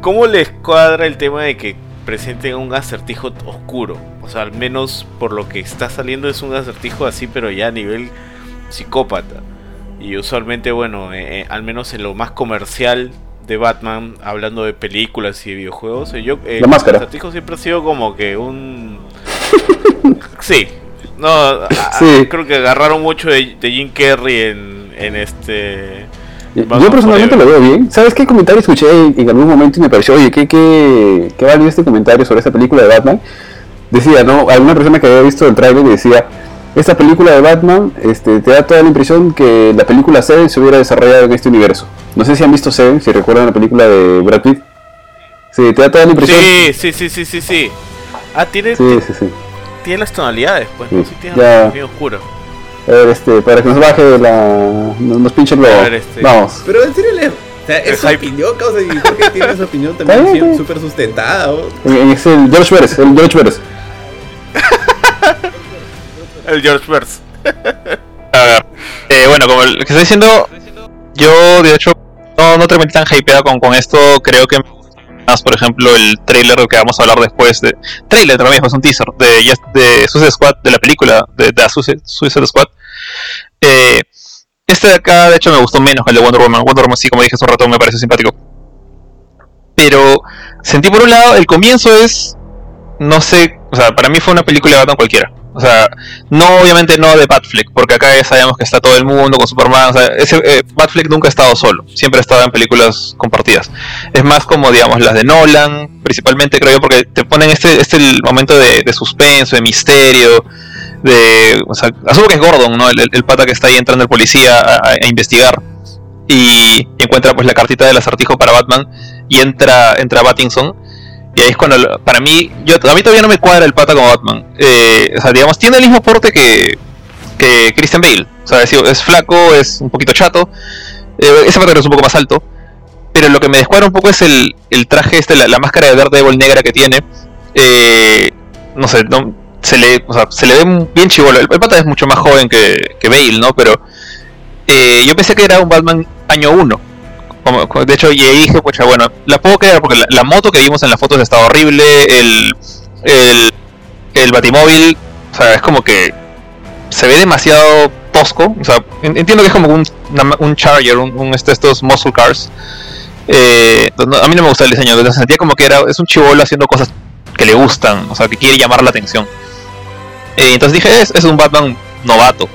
cómo les cuadra el tema de que presenten un acertijo oscuro. O sea, al menos por lo que está saliendo es un acertijo así, pero ya a nivel psicópata. Y usualmente, bueno, eh, eh, al menos en lo más comercial de Batman, hablando de películas y de videojuegos, eh, yo eh, el acertijo siempre ha sido como que un Sí. No, a- Sí. creo que agarraron mucho de, de Jim Carrey en, en este. Yo personalmente lo veo bien. ¿Sabes qué comentario escuché en, en algún momento y me pareció, oye, qué, qué, qué válido este comentario sobre esta película de Batman? Decía, ¿no? Alguna persona que había visto el tráiler y decía, esta película de Batman este, te da toda la impresión que la película Seven se hubiera desarrollado en este universo. No sé si han visto Seven, si recuerdan la película de Brad Pitt. Sí, te da toda la impresión. Sí, sí, sí, sí, sí, sí. Ah, tiene, sí, sí. sí. Tiene las tonalidades, pues, ¿no? Sí, Sí, tiene ya. medio oscuro. A ver, este, para que nos baje la... nos, pinche el globo. A ver, este. Vamos. Pero en serio, le- o sea, El es su opinión, causa, y Jorge tiene esa opinión también bien, súper sustentada. ¿o? Ese, el George Pérez, el George Pérez. El George Verse. A ver, eh, bueno, como el que está diciendo, yo de hecho no, no te metí tan hypeado con, con esto, creo que me gusta más, por ejemplo, el trailer que vamos a hablar después de... Trailer también, es un teaser de, de Suicide Squad, de la película de, de Suicide, Squad. Eh, este de acá, de hecho, me gustó menos que el de Wonder Woman. Wonder Woman, sí, como dije hace un rato, me parece simpático. Pero sentí por un lado, el comienzo es... No sé, o sea, para mí fue una película de Batman cualquiera. O sea, no, obviamente no de Batfleck, porque acá ya sabemos que está todo el mundo con Superman. O sea, ese, eh, Batfleck nunca ha estado solo, siempre ha estado en películas compartidas. Es más como, digamos, las de Nolan, principalmente creo yo, porque te ponen este, este momento de, de suspenso, de misterio. De, o sea, asumo que es Gordon, ¿no? El, el- pata que está ahí entrando el policía a, a- investigar y, encuentra pues la cartita del acertijo para Batman y entra, entra Pattinson y ahí es cuando, para mí, yo, a mí todavía no me cuadra el pata como Batman. Eh, o sea, digamos, tiene el mismo porte que, que Christian Bale. O sea, es, flaco, es un poquito chato. Eh, ese patrón es un poco más alto. Pero lo que me descuadra un poco es el, el traje, este, la, la máscara de Daredevil negra que tiene. Eh, no sé, se, le, o sea, se le ve bien chivolo. El, el pata es mucho más joven que, que Bale, ¿no? Pero eh, yo pensé que era un Batman año 1. De hecho, y dije, pucha, bueno, la puedo creer porque la, moto que vimos en las fotos estaba horrible. El, el, el batimóvil, o sea, es como que se ve demasiado tosco. O sea, en- entiendo que es como un, un Charger, un, este, estos muscle cars. Eh, a mí no me gusta el diseño, se sentía como que era es un chivolo haciendo cosas que le gustan, o sea, que quiere llamar la atención. Eh, entonces dije, es, es un Batman novato.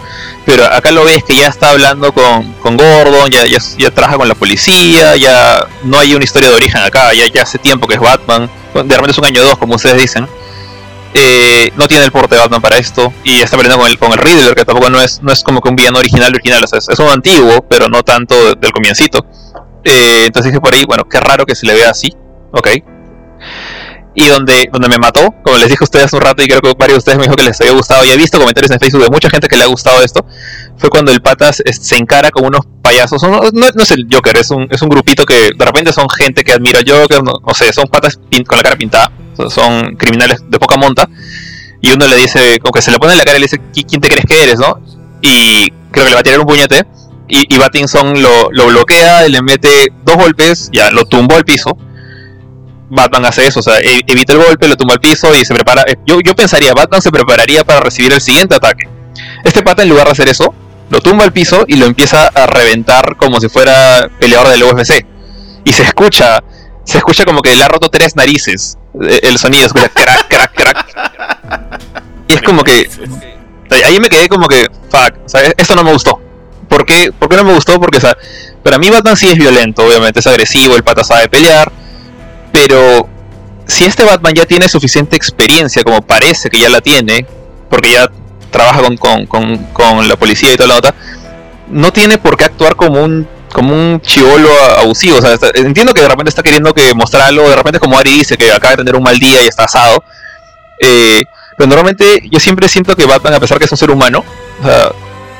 Pero acá lo ves que ya está hablando con, con Gordon, ya, ya, ya trabaja con la policía, ya no hay una historia de origen acá, ya, ya hace tiempo que es Batman. De repente es un año 2, como ustedes dicen. Eh, no tiene el porte de Batman para esto y está peleando con el, con el Riddler, que tampoco no es, no es como que un villano original original, o es, es un antiguo, pero no tanto de- del comiencito. Eh, entonces dije por ahí, bueno, qué raro que se le vea así, ok. Y donde, donde me mató, como les dije a ustedes hace un rato y creo que varios de ustedes me dijo que les había gustado y he visto comentarios en Facebook de mucha gente que le ha gustado esto, fue cuando el patas se encara con unos payasos, no, no es el Joker, es un, es un grupito que de repente son gente que admira al Joker, no, no sé, son patas con la cara pintada, son- criminales de poca monta, y uno le dice, como que se le pone en la cara y le dice, "¿Qui- ¿quién te crees que eres, no? Y creo que le va a tirar un puñete, y, y Pattinson lo, lo bloquea y le mete dos golpes, ya lo tumbó al piso. Batman hace eso, o sea, e- evita el golpe, lo tumba al piso y se prepara. eh, Yo, yo pensaría, Batman se prepararía para recibir el siguiente ataque. Este pata, en lugar de hacer eso, lo tumba al piso y lo empieza a reventar como si fuera peleador del UFC. Y se escucha, se escucha como que le ha roto tres narices. eh, El sonido, escucha crack, crack, crack. Y es como que. Ahí me quedé como que, fuck, o sea, esto no me gustó. ¿Por qué, ¿Por qué no me gustó? Porque, o sea, para mí Batman sí es violento, obviamente, es agresivo, el pata sabe pelear. Pero si este Batman ya tiene suficiente experiencia, como parece que ya la tiene, porque ya trabaja con, con, con, con la policía y toda la nota, no tiene por qué actuar como un como un chivolo abusivo. O sea, entiendo que de repente está queriendo que mostrar algo, de repente como Ari dice, que acaba de tener un mal día y está asado. Eh, pero normalmente yo siempre siento que Batman, a pesar que es un ser humano, o sea,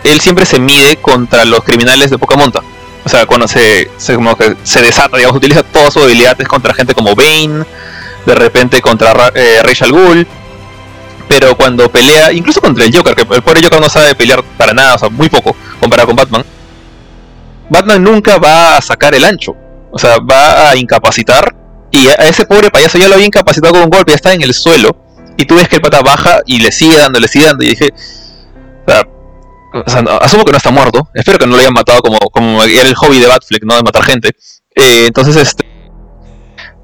él siempre se mide contra los criminales de poca monta. O sea, cuando se, se, como que se desata, digamos, utiliza todas sus habilidades contra gente como Bane, de repente contra Ra- eh, Rachel Ghoul. Pero cuando pelea, incluso contra el Joker, que el pobre Joker no sabe pelear para nada, o sea, muy poco comparado con Batman. Batman nunca va a sacar el ancho. O sea, va a incapacitar. Y a ese pobre payaso ya lo había incapacitado con un golpe, ya está en el suelo. Y tú ves que el pata baja y le sigue dando, le sigue dando. Y dije, o sea, asumo que no está muerto. Espero que no lo hayan matado como, como era el hobby de Batfleck, ¿no? De matar gente. Eh, entonces, este.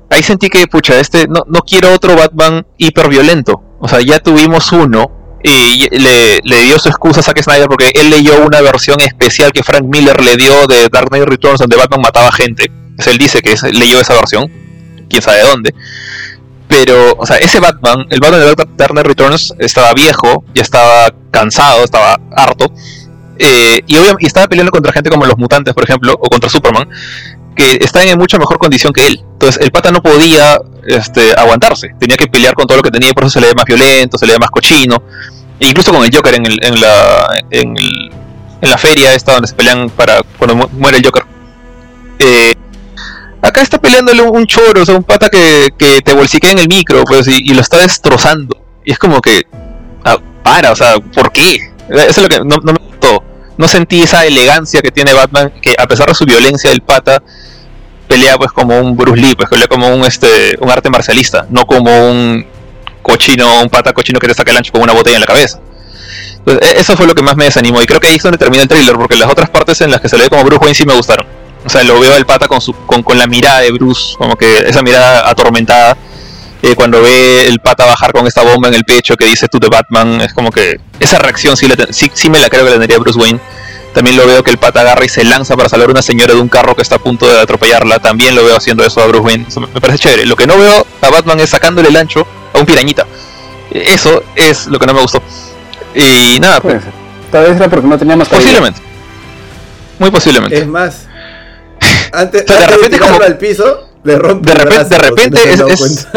Ahí sentí que, pucha, este. No, no quiero otro Batman hiper violento. O sea, ya tuvimos uno. Y le, le dio su excusa a Zack Snyder porque él leyó una versión especial que Frank Miller le dio de Dark Knight Returns donde Batman mataba gente. Él dice que leyó esa versión. Quién sabe de dónde. Pero, o sea, ese Batman, el Batman de Dark Dark Knight Returns, estaba viejo, ya estaba cansado, estaba harto. eh, y, obvia- y estaba peleando contra gente como los mutantes, por ejemplo, o contra Superman, que están en mucha mejor condición que él. Entonces, el pata no podía este, aguantarse, tenía que pelear con todo lo que tenía, y por eso se le ve más violento, se le ve más cochino. E incluso con el Joker en, el- en la, en, el- en la feria, esta donde se pelean para cuando mu- muere el Joker. Eh, acá está peleándole un, choro, o sea, un pata que, que te bolsiquea en el micro, pues, y, y lo está destrozando. Y es como que, ah, para, o sea, ¿por qué? Eso es lo que no, no me gustó. No sentí esa elegancia que tiene Batman, que a pesar de su violencia, el pata pelea pues como un Bruce Lee, pues pelea como un este un arte marcialista, no como un cochino, un pata cochino que te saca el ancho con una botella en la cabeza. Entonces, e- eso fue lo que más me desanimó y creo que ahí es donde termina el trailer, porque las otras partes en las que se le ve como Bruce Wayne sí me gustaron. O sea, lo veo al pata con, su, con, con la mirada de Bruce, como que esa mirada atormentada. eh, cuando ve el pata bajar con esta bomba en el pecho que dice tú de Batman, es como que esa reacción sí, la ten- sí, sí me la creo que la tendría Bruce Wayne. También lo veo que el pata agarra y se lanza para salvar a una señora de un carro que está a punto de atropellarla. También lo veo haciendo eso a Bruce Wayne. Eso me parece chévere. Lo que no veo a Batman es sacándole el ancho a un pirañita. Eso es lo que no me gustó. Y nada, pues. Tal vez era porque no tenía más posiblemente. Muy posiblemente. Es más, antes, O sea, de antes repente tirarlo como- al piso, le rompe de el repente- brazo, de repente no es- es-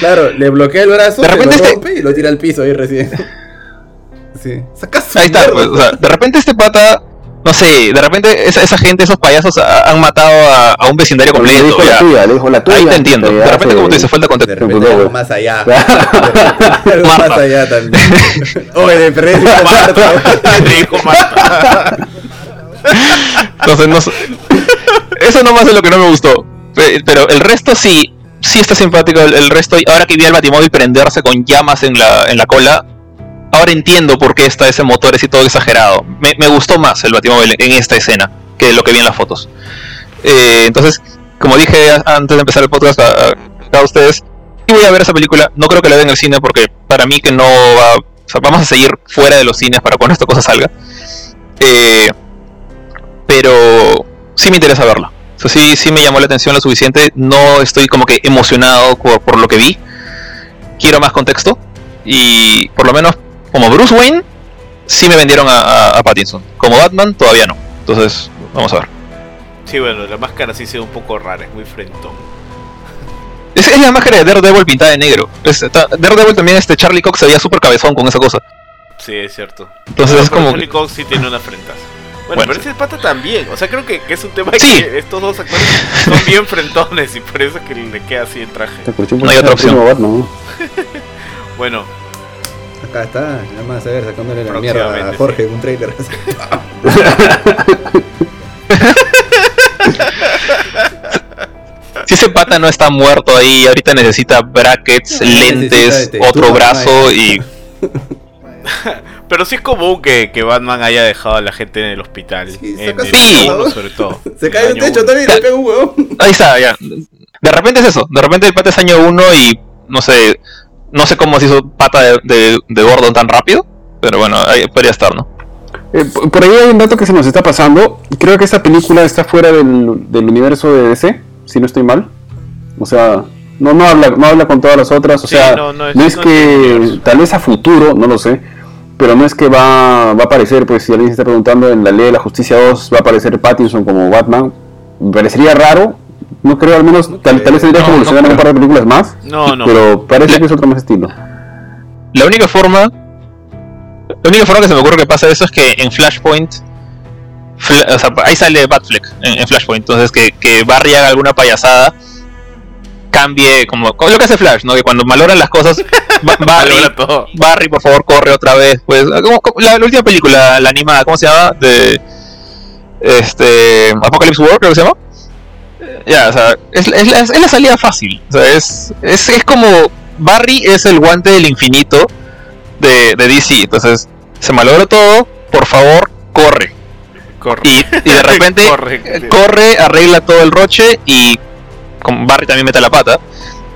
claro, le bloquea el brazo, De repente lo este- rompe y lo tira al piso ahí recién. Sí. Saca su Ahí está, pues, o sea, de repente este pata, no sé, de repente esa, esa gente, esos payasos ha- han matado a, a un vecindario Le completo. dijo la ya. tuya, le dijo la tuya. Ahí te entiendo. De repente, como tú dices, falta De contexto. repente Claro. algo más allá. De repente algo más allá también. Oye, de dijo Marta. Le dijo Marta. Entonces, no sé. Eso nomás es lo que no me gustó. Pe- Pero el resto sí, sí está simpático. El, resto, ahora que vi al Batimóvil prenderse con llamas en la, en la cola, ahora entiendo por qué está ese motor así todo exagerado. Me, me gustó más el Batimóvil en esta escena que lo que vi en las fotos. Eh, entonces, como dije antes de empezar el podcast a, a- ustedes, voy a ver esa película. No creo que la vean en el cine porque para mí que no va. O sea, vamos a seguir fuera de los cines para cuando esta cosa salga. Eh, pero sí me interesa verla. O sea, sí, sí me llamó la atención lo suficiente. No estoy como que emocionado por, por lo que vi. Quiero más contexto. Y por lo menos como Bruce Wayne, sí me vendieron a, a- a Pattinson. Como Batman, todavía no. Entonces, vamos a ver. Sí, bueno, la máscara sí se ve un poco rara, es muy frentón. Es, es la máscara de Daredevil pintada de negro. Es- ta- Daredevil también, este Charlie Cox se veía súper cabezón con esa cosa. Sí, es cierto. Entonces es como... Charlie Cox sí tiene unas frentas. Bueno, Bueno. pero ese pata también. O sea, creo que, que es un tema Sí. que estos dos actores son bien frentones y por eso que le queda así el traje. No hay otra opción. ¿no? Bueno, Acá está, nada más a ver, sacándole la mierda a Jorge, un trailer. Si ese pata no está muerto ahí, ahorita necesita brackets, necesita lentes, este, otro brazo no y... pero sí es común que, que Batman haya dejado a la gente en el hospital. Sí, en el uno, sobre todo. Se cae el de un techo uno. también y le pega un huevón. Ahí está, ya. De repente es eso. De repente el pata es año uno y no sé, no sé cómo se hizo pata de, de, de Gordon tan rápido, pero bueno, ahí podría estar, ¿no? Eh, por ahí hay un dato que se nos está pasando. y Creo que esta película está fuera del, del universo de DC, si no estoy mal. O sea, no, no, habla, no habla con todas las otras. O Sí, sea, no, no, no es, no que tal vez a futuro, no lo sé. Pero no es que va, va a aparecer, pues si alguien se está preguntando en la ley de la justicia 2, va a aparecer Pattinson como Batman. Me parecería raro. No creo, al menos, tal, tal vez tendría que No, no evolucionar en un par de películas más. No, no. Pero parece que es otro más estilo. La única forma. La única forma que se me ocurre que pasa eso es que en Flashpoint. Fla- o sea, ahí sale Batfleck en, en Flashpoint. Entonces que, que Barry haga alguna payasada. Cambie como, como lo que hace Flash, ¿no? Que cuando maloran las cosas. Ba- Barry, todo. Barry, por favor, corre otra vez. Pues, como- como la, la última película, la animada, ¿cómo se llama? De. Este. Apocalypse War, creo que se llama. Eh, Ya, o sea, es, es la, es la salida fácil. O sea, es, es, es como. Barry es el guante del infinito de, de DC. Entonces, se malogra todo. Por favor, corre. Corre. Y, y de repente Corre. eh, corre, arregla todo el roche y con Barry también mete la pata.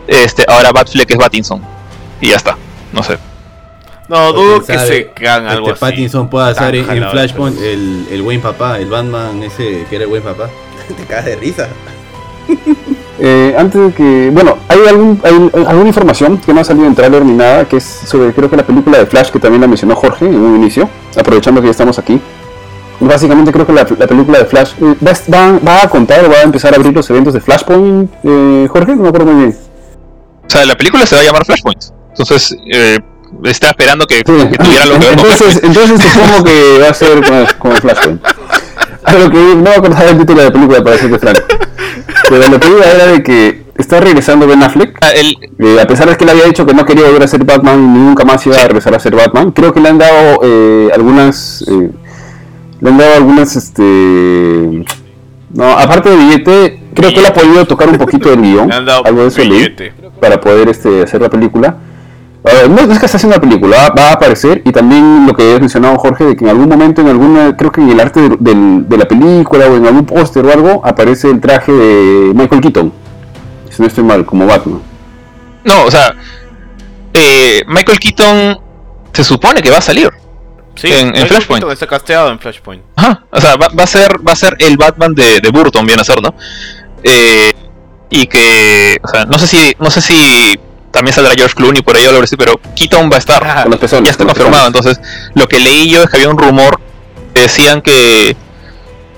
Este, ahora Batfleck es Battinson. Y ya está. No sé. No, dudo que se hagan algo este así. Pattinson pueda hacer en. Flashpoint el, el buen papá, el Batman ese que era el buen papá. Te cagas de risa. Eh, antes de que, bueno, hay, algún, hay alguna información que no ha salido en trailer ni nada, que es sobre creo que la película de Flash que también la mencionó Jorge en un inicio, aprovechando que ya estamos aquí. Básicamente creo que la, la película de Flash eh, va, va- va a contar o va a empezar a abrir los eventos de Flashpoint, eh, Jorge, no me acuerdo muy bien. O sea, la película se va a llamar Flashpoint. Entonces, eh, está esperando que, Sí. que tuviera lo que entonces, entonces supongo que va a ser como, Flashpoint. A lo que no me acuerdo el título de la película para decirte franco. Pero lo que iba era de que está regresando Ben Affleck Ah, el- Eh, a pesar de que él había dicho que no quería volver a ser Batman ni nunca más iba a regresar a ser Batman, creo que le han dado eh, algunas. eh, le han dado algunas. Este. No, aparte de billete, creo que él ha podido tocar un poquito del guion. Le han dado algo de eso billete. para poder este, hacer la película. Ah, no es que está haciendo la película, va, va a aparecer. Y también lo que habías mencionado, Jorge, de que en algún momento, en alguna, creo que en el arte de, la película o en algún póster o algo, aparece el traje de Michael Keaton. Si no estoy mal, como Batman. no, o sea, eh, Michael Keaton se supone que va a salir. Sí, En- en Michael Flashpoint. Keaton está casteado en Flashpoint. Ajá, o sea, va, va a ser va a ser el Batman de, de Burton, viene a ser, ¿no? Eh, y que, o sea, no sé si no sé si también saldrá George Clooney por ahí pero Keaton va a estar. Ah, Con los pezones. ya está con confirmado. Entonces, lo que leí yo es que había un rumor que decían que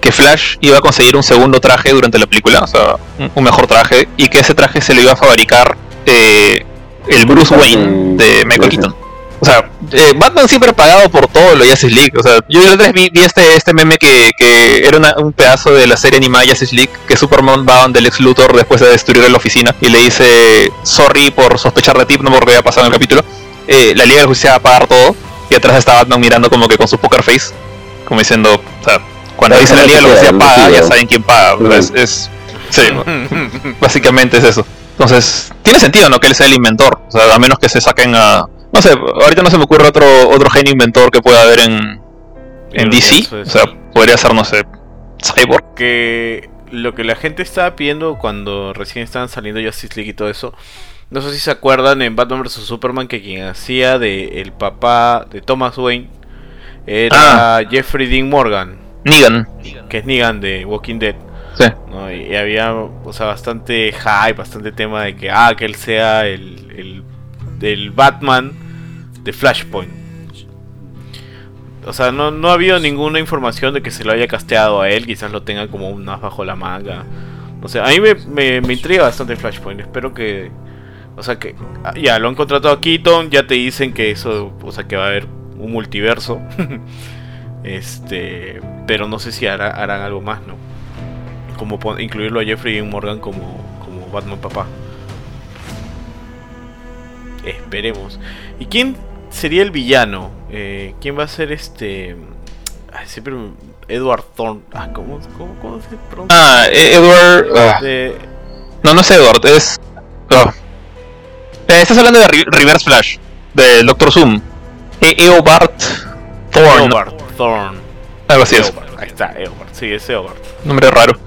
que Flash iba a conseguir un segundo traje durante la película, o sea, un, un mejor traje, y que ese traje se lo iba a fabricar eh, el Bruce Wayne de Michael Keaton. O sea, eh, Batman siempre ha pagado por todo lo Justice League. O sea, yo la otra vi, este, este meme que, que era una- un pedazo de la serie animada Justice League que Superman va donde Lex Luthor después de destruir la oficina y le dice sorry por sospechar de ti, no porque había pasado en el capítulo. Eh, la Liga de Justicia va a pagar todo y atrás está Batman mirando como que con su poker face, como diciendo, o sea, cuando dice la Liga de la que Justicia paga, ya saben quién paga. O sea, es, es- sí, básicamente es eso. Entonces, tiene sentido, ¿no? Que él sea el inventor. O sea, a menos que se saquen a. No sé, ahorita no se me ocurre otro, otro genio inventor que pueda haber en, en DC. O sea, podría ser, no sé, Cyborg. que lo que la gente estaba pidiendo cuando recién estaban saliendo Justice League y todo eso. No sé si se acuerdan en Batman vs Superman que quien hacía de el papá de Thomas Wayne era Jeffrey Dean Morgan, Negan. que es Negan de Walking Dead. Sí. ¿no? Y, y había o sea, bastante hype, bastante tema de que ah, que él sea el, el, el Batman de Flashpoint. O sea, no, no ha habido ninguna información de que se lo haya casteado a él, quizás lo tenga como un as bajo la manga. O sea, a mí me, me, me intriga bastante Flashpoint, espero que... O sea que ah, ya lo han contratado a Keaton, ya te dicen que eso, o sea que va a haber un multiverso. este, pero no sé si hará- harán algo más, ¿no? Como incluirlo a Jeffrey Dean Morgan como, como Batman papá. Esperemos. ¿Y quién sería el villano? Eh, ¿Quién va a ser este? Ay, siempre Edward Thorne. Ah, ¿cómo, cómo, cómo se pronuncia? Ah, E- Edward. ah, De- no, no es Edward, es. ah. Eh, estás hablando de Re- Reverse Flash, del Doctor Zoom. E Eobard Thorne. Edward Thorne. Algo así es. Eobard, Ahí está, Edward. Sí, es Edward. nombre raro.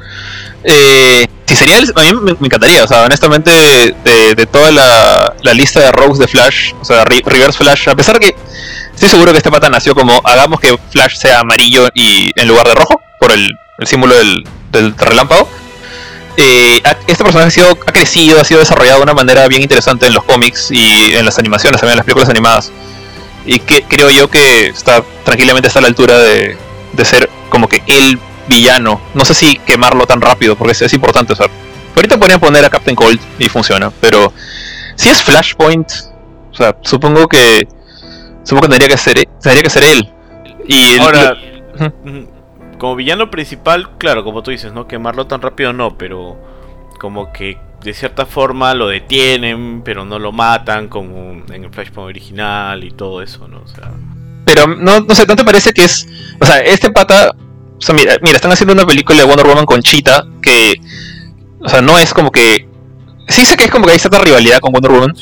Eh, si sería a mí me, encantaría, o sea, honestamente, de, toda la, lista de rogues de Flash, o sea, Re- Reverse Flash, a pesar que estoy seguro que este pata nació como hagamos que Flash sea amarillo y en lugar de rojo, por el, símbolo del, relámpago. eh, este personaje ha, sido, ha crecido, ha sido desarrollado de una manera bien interesante en los cómics y en las animaciones, también en las películas animadas. Y que creo yo que está tranquilamente está a la altura de, de ser como que el villano. No sé si quemarlo tan rápido, porque es, es importante. O sea, ahorita podrían poner a Captain Cold y funciona, pero si es Flashpoint, o sea, supongo que supongo que tendría que ser, tendría que ser él. Y Ahora, como villano principal, claro, como tú dices, no quemarlo tan rápido no, pero como que de cierta forma lo detienen, pero no lo matan, como en el Flashpoint original y todo eso, ¿no? O sea, Pero no, no sé, ¿no te parece que es. O sea, este pata. O sea, mira, mira, están haciendo una película de Wonder Woman con Cheetah que. O sea, no es como que. Sí sé que es como que hay cierta rivalidad con Wonder Woman.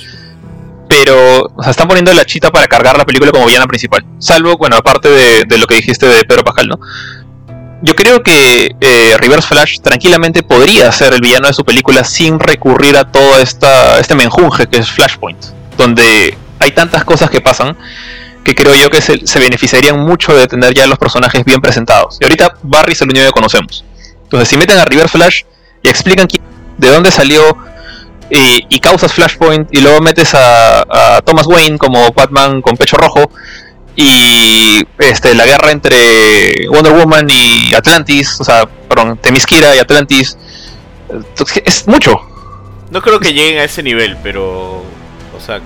Pero, o sea, están poniendo la Cheetah para cargar la película como villana principal. Salvo, bueno, aparte de, de lo que dijiste de Pedro Pascal, ¿no? Yo creo que eh, Reverse Flash tranquilamente podría ser el villano de su película sin recurrir a todo esta, este menjunje que es Flashpoint. Donde hay tantas cosas que pasan que creo yo que se, beneficiarían mucho de tener ya los personajes bien presentados. Y ahorita Barry es el único que conocemos. Entonces, si meten a Reverse Flash y explican quién- de dónde salió y, y causas Flashpoint, y luego metes a, a Thomas Wayne como Batman con pecho rojo, y este, la guerra entre Wonder Woman y Atlantis, o sea, perdón, Themyscira y Atlantis, entonces, es mucho. no creo que lleguen a ese nivel, pero, o sea,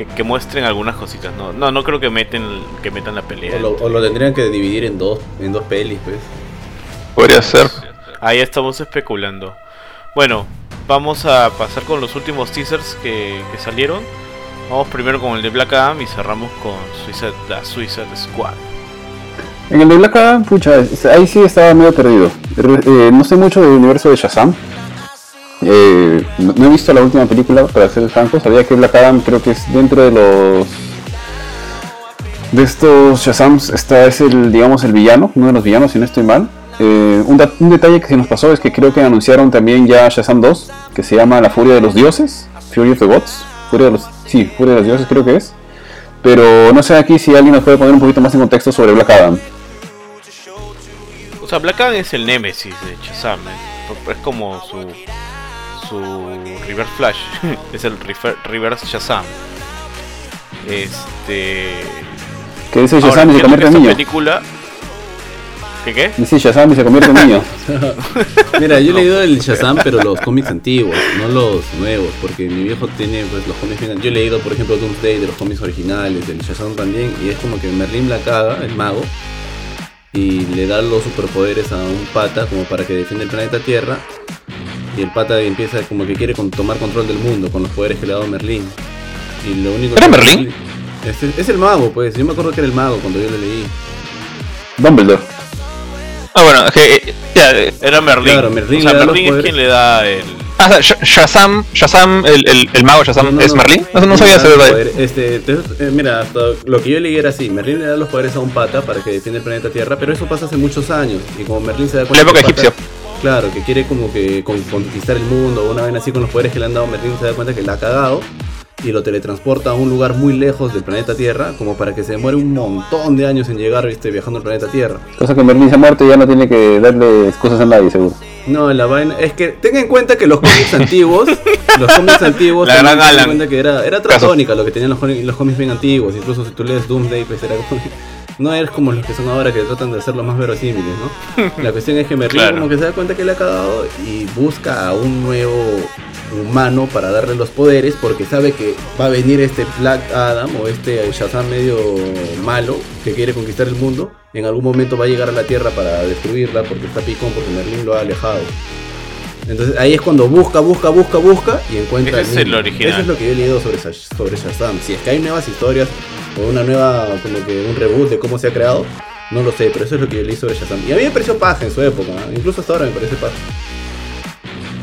que, que muestren algunas cositas, no, no, no creo que meten, que metan la pelea. O lo, o lo tendrían que dividir en dos, en dos pelis, pues. Podría ser. Ahí estamos especulando. Bueno, vamos a pasar con los últimos teasers que, que salieron. Vamos primero con el de Black Adam y cerramos con Suicide, la Suicide Squad. En el de Black Adam, pucha, ahí sí estaba medio perdido. Re- eh, no sé mucho del universo de Shazam. Eh, no, he visto la última película, para ser franco. Sabía que Black Adam creo que es dentro de los... De estos Shazams está, es el, digamos, el villano, uno de los villanos, si no estoy mal. Eh, un detalle que se nos pasó es que creo que anunciaron también ya Shazam 2, que se llama La Furia de los Dioses, Fury of the Gods. Furia de los, sí, Furia de los Dioses creo que es. Pero no sé aquí si alguien nos puede poner un poquito más en contexto sobre Black Adam. O sea, Black Adam es el némesis de Shazam. ¿eh? Es como su, su Reverse Flash. es el refer- Reverse Shazam. Este. Que dice Ahora, Shazam y se convierte en niño. película. ¿Qué qué? Dice Shazam y se convierte en niño. Mira, yo he leído el Shazam, pero los cómics antiguos, no los nuevos, porque mi viejo tiene pues los cómics Yo he leído, por ejemplo, Doomsday de los cómics originales, del Shazam también, y es como que Merlin la caga, el mago, y le da los superpoderes a un pata como para que defienda el planeta Tierra, y el pata empieza como que quiere con- tomar control del mundo con los poderes que le ha dado Merlin. Y lo único ¿Era que- Merlín? Es, es el mago, pues. Yo me acuerdo que era el mago cuando yo lo leí. Dumbledore. Ah, bueno, es que. eh, ya, Era Merlin. Claro, Merlin o sea, Merlin es quien le da el. ah, o sea, Sh- Shazam, Shazam, el, el, el mago Shazam, No, no, ¿es no. Merlin? No, no sabía poderes. Este, te- eh, mira, hasta lo que yo leí era así: Merlin le da los poderes a un pata para que defienda el planeta Tierra, pero eso pasa hace muchos años. Y como Merlin se da cuenta. La época pata- egipcia. Claro, que quiere como que con- conquistar el mundo o una vez así con los poderes que le han dado, Merlin se da cuenta que la ha cagado y lo teletransporta a un lugar muy lejos del planeta Tierra, como para que se demore un montón de años en llegar, viste, viajando al planeta Tierra. Cosa que Merlin se ha muerto y ya no tiene que darle excusas a nadie, seguro. No, la vaina es que tenga en cuenta que los cómics antiguos, los cómics antiguos, La gran en Alan. cuenta que era, era tratónica lo que tenían los, cómics- los cómics bien antiguos, incluso si tú lees Doomsday, pues era como, no eres como los que son ahora que tratan de hacerlo más verosímiles, ¿no? La cuestión es que Merlin Claro. como que se da cuenta que le ha cagado y busca a un nuevo humano para darle los poderes porque sabe que va a venir este Black Adam o este Shazam medio malo que quiere conquistar el mundo. En algún momento va a llegar a la Tierra para destruirla porque está picón porque Merlin lo ha alejado. Entonces ahí es cuando busca, busca, busca, busca y encuentra Ese es el original. Eso es lo que yo he leído sobre, sobre Shazam. Si es que hay nuevas historias o una nueva, como que un reboot de cómo se ha creado, no lo sé, pero eso es lo que yo leí sobre Shazam. Y a mí me pareció paja en su época, ¿eh? incluso hasta ahora me parece paja.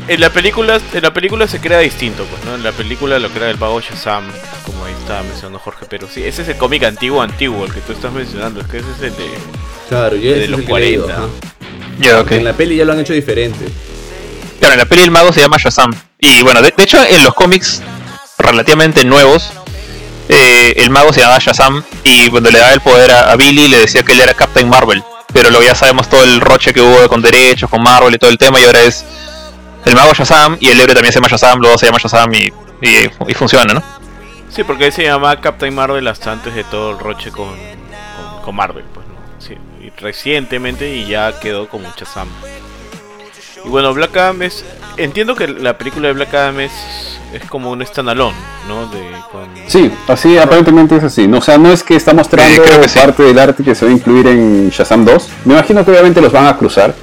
En la película, en la película se crea distinto, pues, ¿no? En la película lo crea el mago Shazam, como ahí estaba mencionando Jorge, pero sí, ese es el cómic antiguo, antiguo, el que tú estás mencionando, es que ese es el de... Claro, yo De los el que he leído, 40. ajá. Ya, ok. Porque En la peli ya lo han hecho diferente. Claro, en la peli el mago se llama Shazam. Y bueno, de, hecho en los cómics relativamente nuevos, eh, el mago se llama Shazam y cuando le daba el poder a, Billy le decía que él era Captain Marvel. Pero luego ya sabemos todo el roche que hubo con derechos, con Marvel y todo el tema y ahora es el mago Shazam y el héroe también se llama Shazam, luego se llama Shazam y, y, funciona, ¿no? Sí, porque él se llamaba Captain Marvel hasta antes de todo el roche con, con, Marvel, pues, ¿no? Y recientemente y ya quedó como Shazam. Y bueno, Black Adam es... Entiendo que la película de Black Adam es, es como un standalone, ¿no? De, con... Sí, así aparentemente es así. No, o sea, no es que está mostrando creo que sí. parte del arte que se va a incluir en Shazam 2. Me imagino que obviamente los van a cruzar.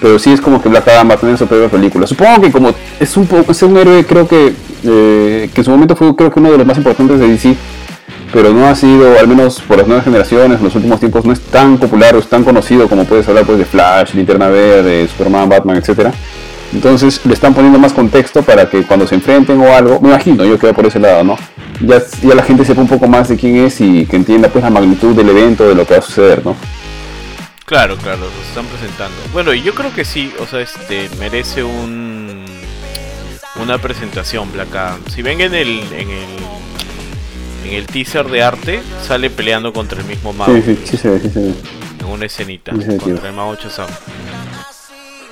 Pero sí es como que Black Adam va a tener su propia película. Supongo que como es un poco, es un héroe creo que, eh, que en su momento fue creo que uno de los más importantes de DC. Pero no ha sido, al menos por las nuevas generaciones, en los últimos tiempos, no es tan popular o es tan conocido como puedes hablar pues, de Flash, Linterna Verde, Superman, Batman, etcétera. Entonces le están poniendo más contexto para que cuando se enfrenten o algo, me imagino yo que por ese lado, ¿no? Ya, ya la gente sepa un poco más de quién es y que entienda pues la magnitud del evento, de lo que va a suceder, ¿no? Claro, claro, los están presentando. Bueno, yo creo que sí, o sea, este merece un una presentación Black. Si ven en el en el en el teaser de arte sale peleando contra el mismo mago Sí, sí, sí se ve, sí se ve. en una escenita Sí, tío. contra el mago Shazam.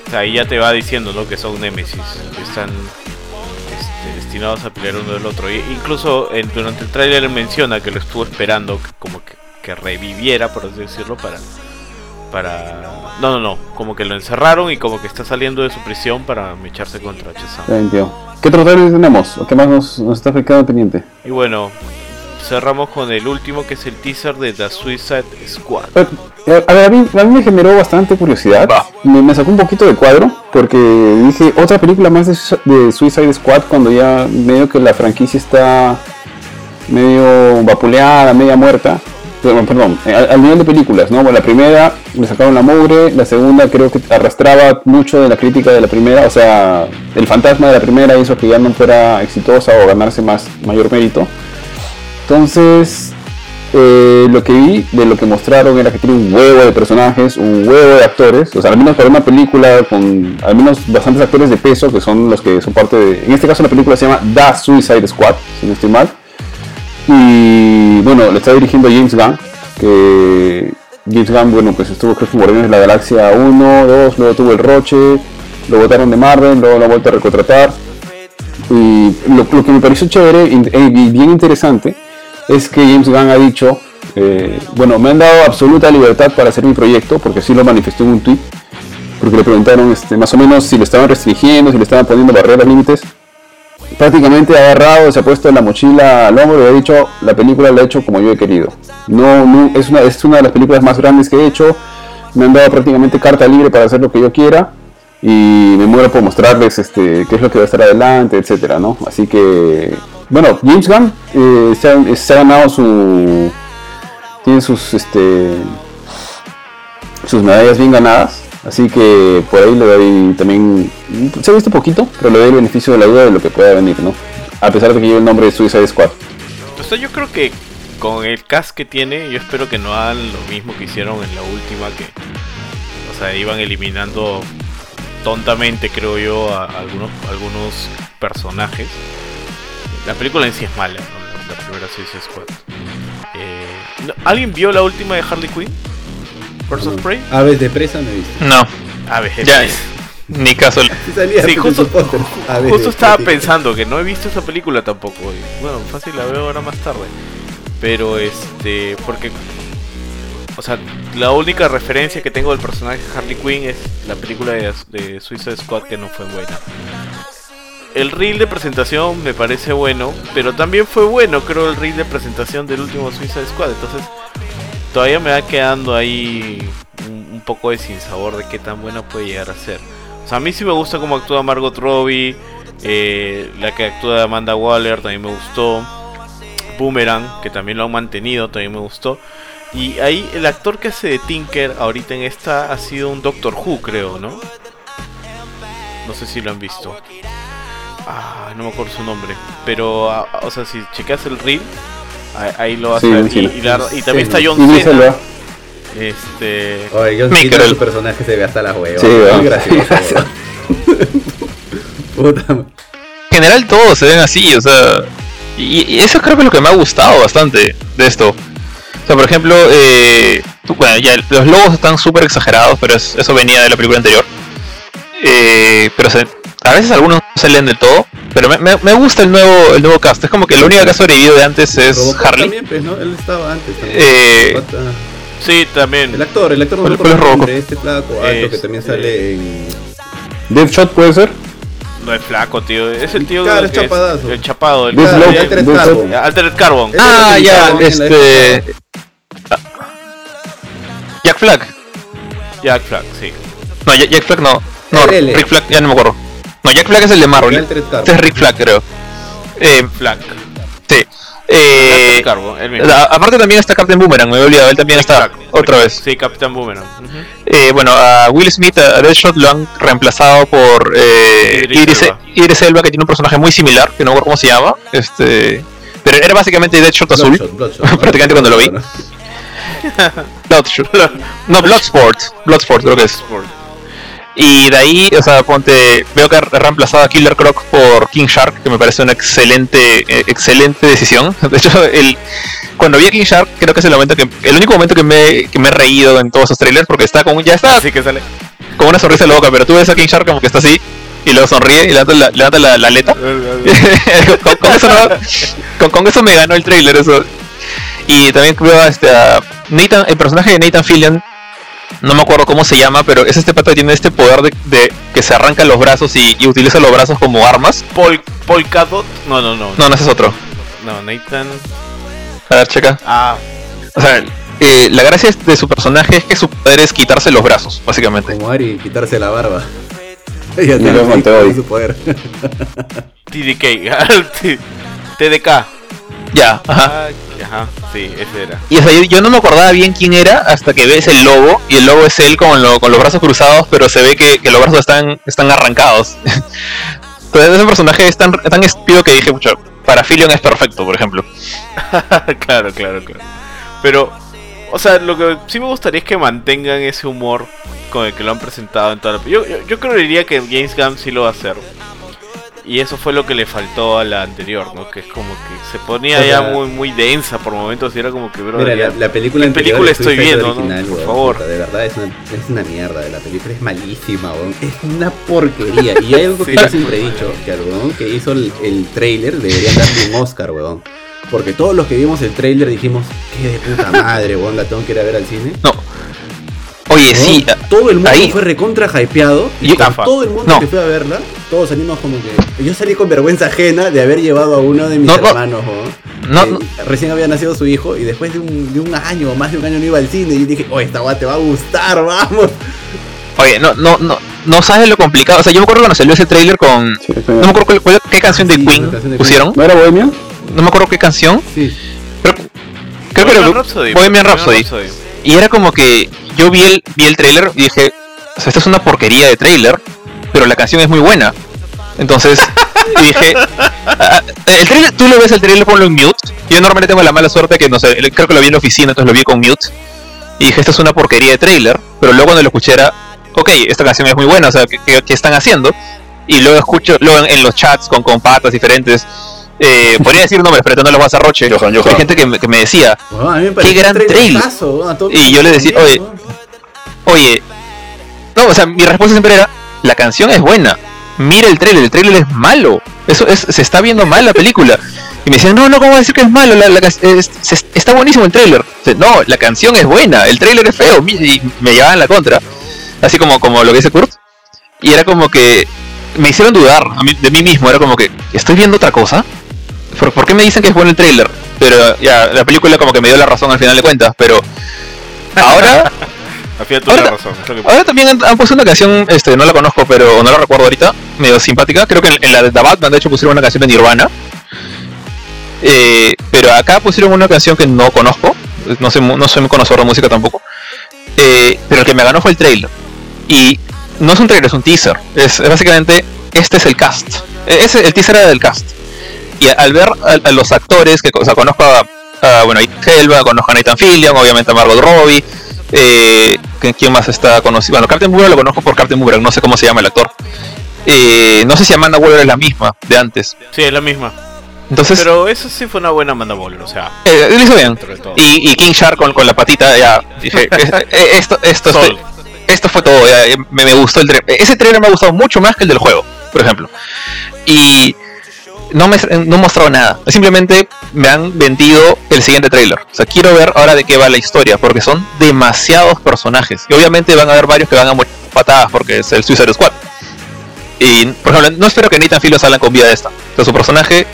O sea, ahí ya te va diciendo, ¿no? Que son Nemesis, que están este, destinados a pelear uno del otro. Y incluso en- durante el tráiler menciona que lo estuvo esperando, que- como que, que reviviera, por así decirlo, para para no no no como que lo encerraron y como que está saliendo de su prisión para mecharse contra Shazam. ¿Qué otros trailers tenemos? ¿O qué más nos, nos está quedando pendiente? y bueno cerramos con el último que es el teaser de The Suicide Squad Eh, A ver, a mí, a mí me generó bastante curiosidad. Me, me sacó un poquito de cuadro porque dije otra película más de, Su- de Suicide Squad cuando ya medio que la franquicia está medio vapuleada, media muerta. Pero, perdón, eh, al, al nivel de películas, ¿no? Bueno, la primera le sacaron la mugre, la segunda creo que arrastraba mucho de la crítica de la primera, o sea, el fantasma de la primera hizo que ya no fuera exitosa o ganarse más mayor mérito. Entonces, eh, lo que vi de lo que mostraron era que tiene un huevo de personajes, un huevo de actores, o sea, al menos para una película con al menos bastantes actores de peso, que son los que son parte de... En este caso la película se llama The Suicide Squad, si no estoy mal. Y bueno, le está dirigiendo James Gunn, que James Gunn, bueno, pues estuvo creo que Guardianes de la Galaxia 1, 2, luego tuvo el Roche, lo votaron de Marvel, luego lo ha vuelto a recontratar. Y lo, que me pareció chévere y bien interesante es que James Gunn ha dicho Eh, bueno, me han dado absoluta libertad para hacer mi proyecto, porque sí lo manifestó en un tweet, porque le preguntaron este, más o menos si le estaban restringiendo, si le estaban poniendo barreras, límites. Prácticamente ha agarrado, se ha puesto la mochila al hombro y ha dicho, la película la he hecho como yo he querido. No, no es, una, es una de las películas más grandes que he hecho, me han dado prácticamente carta libre para hacer lo que yo quiera y me muero por mostrarles este, qué es lo que va a estar adelante, etcétera, ¿no? Así que, bueno, James Gunn eh, se, ha, ganado su, tiene sus, este, sus medallas bien ganadas, así que por ahí le doy también, se ha visto poquito, pero le doy el beneficio de la duda de lo que pueda venir, ¿no? A pesar de que lleve el nombre de Suicide Squad. O sea, yo creo que con el cast que tiene, yo espero que no hagan lo mismo que hicieron en la última, que, o sea, iban eliminando tontamente, creo yo, a algunos, algunos personajes. La película en sí es mala, ¿no? la primera Suicide Squad. Eh, ¿Alguien vio la última de Harley Quinn? Versus no. Prey. Aves de presa no he visto. No. Aves de ya, presa. Ni caso. Sí, justo, justo estaba pensando que no he visto esa película tampoco. y, bueno, fácil la veo ahora más tarde. Pero este, porque, o sea, la única referencia que tengo del personaje de Harley Quinn es la película de, de Suicide Squad que no fue buena. El reel de presentación me parece bueno, pero también fue bueno, creo, el reel de presentación del último Suicide Squad. Entonces, todavía me va quedando ahí un, poco de sinsabor de qué tan buena puede llegar a ser. O sea, a mí sí me gusta cómo actúa Margot Robbie, eh, la que actúa Amanda Waller también me gustó. Boomerang, que también lo han mantenido, también me gustó. Y ahí el actor que hace de Tinker ahorita en esta ha sido un Doctor Who, creo, ¿no? No sé si lo han visto. Ah, no me acuerdo su nombre. Pero, ah, o sea, si chequeas el reel, ahí, ahí lo vas Sí, a ver. sí. Y, y la- y también está Y John Cena. Este. Oye, John Cena, el- personaje se ve hasta la hueva. Sí, weón. gracioso. Puta. En general todos se ven así, o sea. Y, y eso creo que es lo que me ha gustado bastante de esto. O sea, por ejemplo, eh, tú- bueno, ya los logos están súper exagerados, pero es- eso venía de la película anterior. Eh, pero se- a veces algunos no se leen del todo. Pero me, me- me gusta el nuevo el nuevo cast. Es como que lo único que ha sobrevivido de antes es Robocop Harley. también, pues, ¿no? Él estaba antes. también. Eh, ah. Sí, también. El actor, el actor no ¿Cuál- cuál es Robocop? este flaco alto que Este- también sale en... Deadshot puede ser. No es flaco, tío. Es el tío Claro, es que chapadazo. el chapado. El Claro, y Altered Carbon. Altered Carbon. Ah, es ya, la este. época. Jack Flag. Jack Flag, sí. No, Jack, Flag no. No. Rick Flag, ya no me acuerdo. No, Jack Flag es el de Marvel. Este es Rick Flag, creo. Eh, Flag. sí. Eh, aparte también está Captain Boomerang, me he olvidado, él también está Flag. otra vez. Sí, Capitán Boomerang. Eh, bueno, a Will Smith, a Deadshot lo han reemplazado por eh, Idris Idris, Elba. Idris Elba, que tiene un personaje muy similar, que no me acuerdo cómo se llama. Este, pero era básicamente Deadshot azul. Bloodshot, Bloodshot, ¿no? Prácticamente cuando lo vi. ¿no? Bloodshot. No, Bloodsport. Bloodsport creo que es. Sport. Y de ahí, o sea, ponte, veo que ha reemplazado a Killer Croc por King Shark, que me parece una excelente, eh, excelente decisión. De hecho, el, cuando vi a King Shark, creo que es el momento que, el único momento que me, que me he reído en todos esos trailers, porque está con, ya está Así que sale. con una sonrisa loca, pero tú ves a King Shark como que está así, y luego sonríe y levanta la, levanta la, la aleta. con, con eso no- con, con eso me ganó el trailer eso. Y también veo a este a Nathan, el personaje de Nathan Fillion, no me acuerdo cómo se llama, pero es este pata que tiene este poder de, de que se arranca los brazos y, y utiliza los brazos como armas. Pol, Polkadot. No, no, no. No, no ese es otro. No, Nathan. A ver, checa. Ah, O sea, eh, la gracia de su personaje es que su poder es quitarse los brazos, básicamente. Como Ari, quitarse la barba. ya Mateo ahí. su poder. TDK. TDK. Ya, ajá. Ah, ajá, sí, ese era. Y o sea, yo, yo no me acordaba bien quién era hasta que ves el logo. Y el logo es él con, lo- con los brazos cruzados, pero se ve que, que los brazos están, están arrancados. Entonces ese personaje es tan, tan estúpido que dije, pucha, para Filion es perfecto, por ejemplo. claro, claro, claro. Pero, o sea, lo que sí me gustaría es que mantengan ese humor con el que lo han presentado en toda la... Yo, yo, yo creería que James Gunn sí lo va a hacer. Y eso fue lo que le faltó a la anterior, ¿no? Que es como que se ponía O sea, ya muy muy densa por momentos y era como que, bro, Mira, ya- la, la película ¿qué anterior película es estoy viendo, no? original, Por weón, favor. puta, de verdad es una, es una mierda. La película es malísima, weón. Es una porquería. Y hay algo que Sí. yo siempre he dicho, que al weón que hizo el, el trailer deberían darle un Oscar, weón. porque todos los que vimos el trailer dijimos, qué de puta madre, weón, la tengo que ir a ver al cine. No. Oye, sí. todo el mundo ahí- fue recontra hypeado. Y Yo- todo el mundo No. que fue a verla, todos salimos como que. Yo salí con vergüenza ajena de haber llevado a uno de mis No, no. hermanos, No. Recién había nacido su hijo y después de un, de un año o más de un año no iba al cine. Y dije, oye, esta weá te va a gustar, vamos. Oye, no, no, no, no sabes lo complicado. O sea, yo me acuerdo cuando salió ese trailer con. Sí, No me acuerdo cuál- cuál- qué canción de Sí, Queen la canción de Queen. pusieron. ¿No era Bohemia? No me acuerdo qué canción. Sí. Creo, creo que era Rhapsody. Bohemian Rhapsody. Rhapsody. Y era como que yo vi el, vi el trailer y dije, o sea, esta es una porquería de trailer, pero la canción es muy buena. Entonces dije, ah, el trailer, tú lo ves el trailer, ponlo en mute. Yo normalmente tengo la mala suerte que no sé, creo que lo vi en la oficina, entonces lo vi con mute. Y dije, esta es una porquería de trailer, pero luego cuando lo escuché era, ok, esta canción es muy buena, o sea, ¿qué, qué- están haciendo? Y luego escucho, luego en, en los chats con, con patas diferentes, eh, podría decir nombres, pero no los vas a roche. Johan, Johan. Hay gente que me, que me decía, Weón, a mí me pareció gran trailerazo, weón, a Y yo le decía, oye. Oye, no, o sea, mi respuesta siempre era, la canción es buena, mira el trailer, el trailer es malo, eso es, se está viendo mal la película. Y me decían, no, no, ¿cómo vas a decir que es malo? La, la ca- es- se- está buenísimo el trailer. No, la canción es buena, el trailer es feo, y me llevaban la contra, así como, como lo que dice Kurt. Y era como que me hicieron dudar a mí- de mí mismo, era como que, ¿estoy viendo otra cosa? ¿Por, por qué me dicen que es bueno el trailer? Pero ya, la película como que me dio la razón al final de cuentas, pero ahora Ahora- tienes razón. creo que- Ahora también han, han puesto una canción, este, no la conozco, pero no la recuerdo ahorita, medio simpática. Creo que en, en la de The Batman, de hecho, pusieron una canción de Nirvana. Eh, pero acá pusieron una canción que no conozco. No soy, no soy muy conocedor de música tampoco. Eh, pero el que me ganó fue el trailer. Y no es un trailer, es un teaser. Es, es básicamente, este es el cast. Eh, Ese, el teaser era del cast. Y al ver a, a los actores, que o sea, conozco a, a, bueno, a Elba, conozco a Nathan Fillion, obviamente a Margot Robbie. Eh, ¿quién- ¿Quién más está conocido? Bueno, Captain Boomerang lo conozco por Captain Boomerang, no sé cómo se llama el actor. Eh, no sé si Amanda Waller es la misma de antes. Sí, es la misma. Entonces, Pero eso sí fue una buena Amanda Waller, o sea, eh, lo hizo bien. Y, y King Shark con, con la patita, ya dije, eh, esto, esto, esto, esto fue todo, ya, eh, me, me gustó el trailer. Ese trailer me ha gustado mucho más que el del juego, por ejemplo. Y no me no mostrado nada, simplemente me han vendido el siguiente trailer. O sea, quiero ver ahora de qué va la historia, porque son demasiados personajes. Y obviamente van a haber varios que van a morir patadas porque es el Suicide Squad. Y, por ejemplo, no espero que Nathan Fillion salga con vida de esta. O sea, su personaje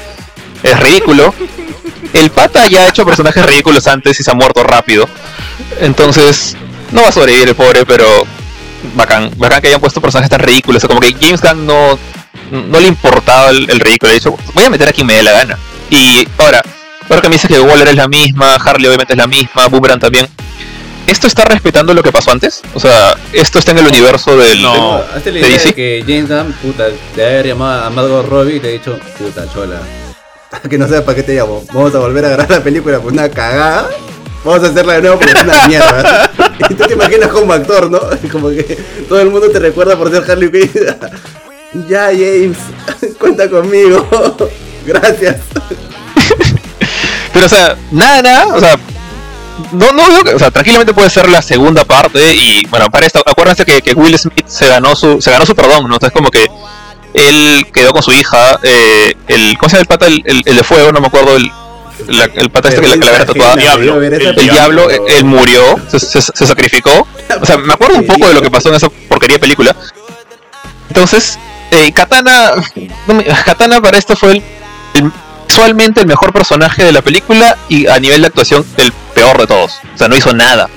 es ridículo. El pata ya ha hecho personajes ridículos antes y se ha muerto rápido. Entonces, no va a sobrevivir el pobre, pero bacán. Bacán que hayan puesto personajes tan ridículos. O sea, como que James Gunn no, no le importaba el, el ridículo. Le dicho, voy a meter a quien me dé la gana. Y ahora, ahora que me dices que Waller es la misma, Harley obviamente es la misma, Boomerang también. ¿Esto está respetando lo que pasó antes? O sea, ¿esto está en el universo del, No. Hazte la ¿de idea de DC? que James Gunn, puta, de haber llamado a Margot Robbie y te ha dicho, puta, chola. que no sabes para qué te llamo. Vamos a volver a grabar la película por una cagada. Vamos a hacerla de nuevo porque es una mierda. y tú te imaginas como actor, ¿no? Como que todo el mundo te recuerda por ser Harley Quinn. Ya, James, cuenta conmigo. Gracias. Pero, o sea, nada, nada, o sea, no, no veo que- o sea, tranquilamente puede ser la segunda parte y, bueno, para esto, acuérdense que, que Will Smith se ganó su, se ganó su perdón, ¿no? Entonces, como que él quedó con su hija, eh, el, ¿cómo se llama el pata? El, el- el de fuego, no me acuerdo, el, la- el pata este que la calavera tatuada. Diablo, Ver esa el El diablo, él murió, se, se- se sacrificó. O sea, me acuerdo un poco de lo que pasó en esa porquería de película. Entonces, eh, Katana, no me- Katana para esto fue el, el- visualmente el mejor personaje de la película y a nivel de actuación el peor de todos. O sea, no hizo nada.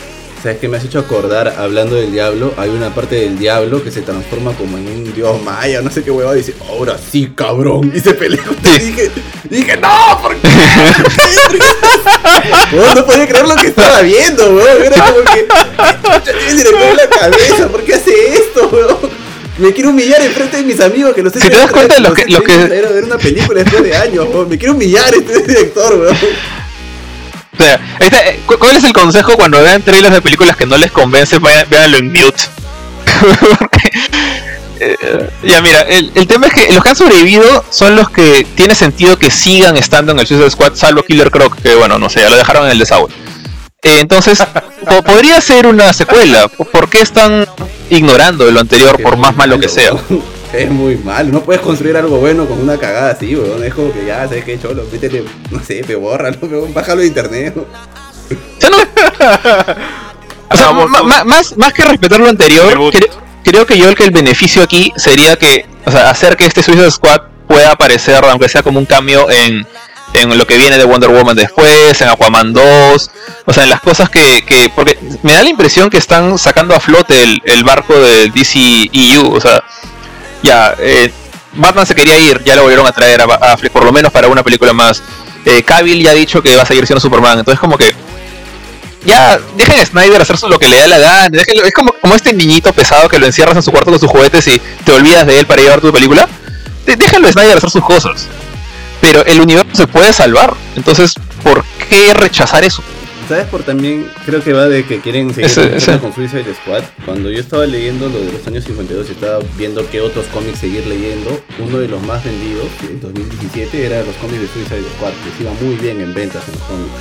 ¿Sabes qué me has hecho acordar hablando del diablo? Hay una parte del diablo que se transforma como en un dios maya, no sé qué huevada, y dice, ahora sí, cabrón. Y se pelea. Sí. Y dije, dije, no, ¿por qué? Weón, no podía creer lo que estaba viendo, weón. Era como que, ¿qué chucha tiene director en la cabeza? ¿Por qué hace esto, weón? Me quiero humillar enfrente de mis amigos que los Si te das cuenta de lo que- lo que- Era ver una película después de años. Me quiero humillar este director, weón. O sea, eh, cu- ¿cuál es el consejo cuando vean trailers de películas que no les convence? Véanlo en mute. Eh, ya mira, el, el tema es que los que han sobrevivido son los que tiene sentido que sigan estando en el Suicide Squad, salvo Killer Croc, que bueno, no sé, ya lo dejaron en el desagüe. Eh, entonces, po- podría ser una secuela. ¿Por qué están ignorando lo anterior por más malo que sea? Es muy malo, no puedes construir algo bueno con una cagada así, weón. Es como que ya, ¿sabes qué, cholo? Métele, no sé, pe, bórralo, weón, bájalo de internet. ¿no? O sea, no- más, más que respetar lo anterior, cre- creo que yo el que el beneficio aquí sería que, o sea, hacer que este Suicide Squad pueda aparecer, aunque sea como un cambio en, en lo que viene de Wonder Woman después, en Aquaman 2, o sea, en las cosas que, que porque me da la impresión que están sacando a flote el, el barco del DCEU, o sea, ya, eh, Batman se quería ir, ya lo volvieron a traer a, a por lo menos para una película más. Eh, Cavill ya ha dicho que va a seguir siendo Superman, entonces como que ya dejen a Snyder hacer lo que le da la gana, es como, como este niñito pesado que lo encierras en su cuarto con sus juguetes y te olvidas de él para llevar tu película. De- déjenlo a Snyder hacer sus cosas. Pero el universo se puede salvar, entonces ¿por qué rechazar eso? ¿Sabes? Por también, creo que va de que quieren seguir Ese- trabajando ese. con Suicide Squad. Cuando yo estaba leyendo lo de los años 52 y estaba viendo qué otros cómics seguir leyendo, uno de los más vendidos en 2017 era los cómics de Suicide Squad, que se iba muy bien en ventas en los cómics.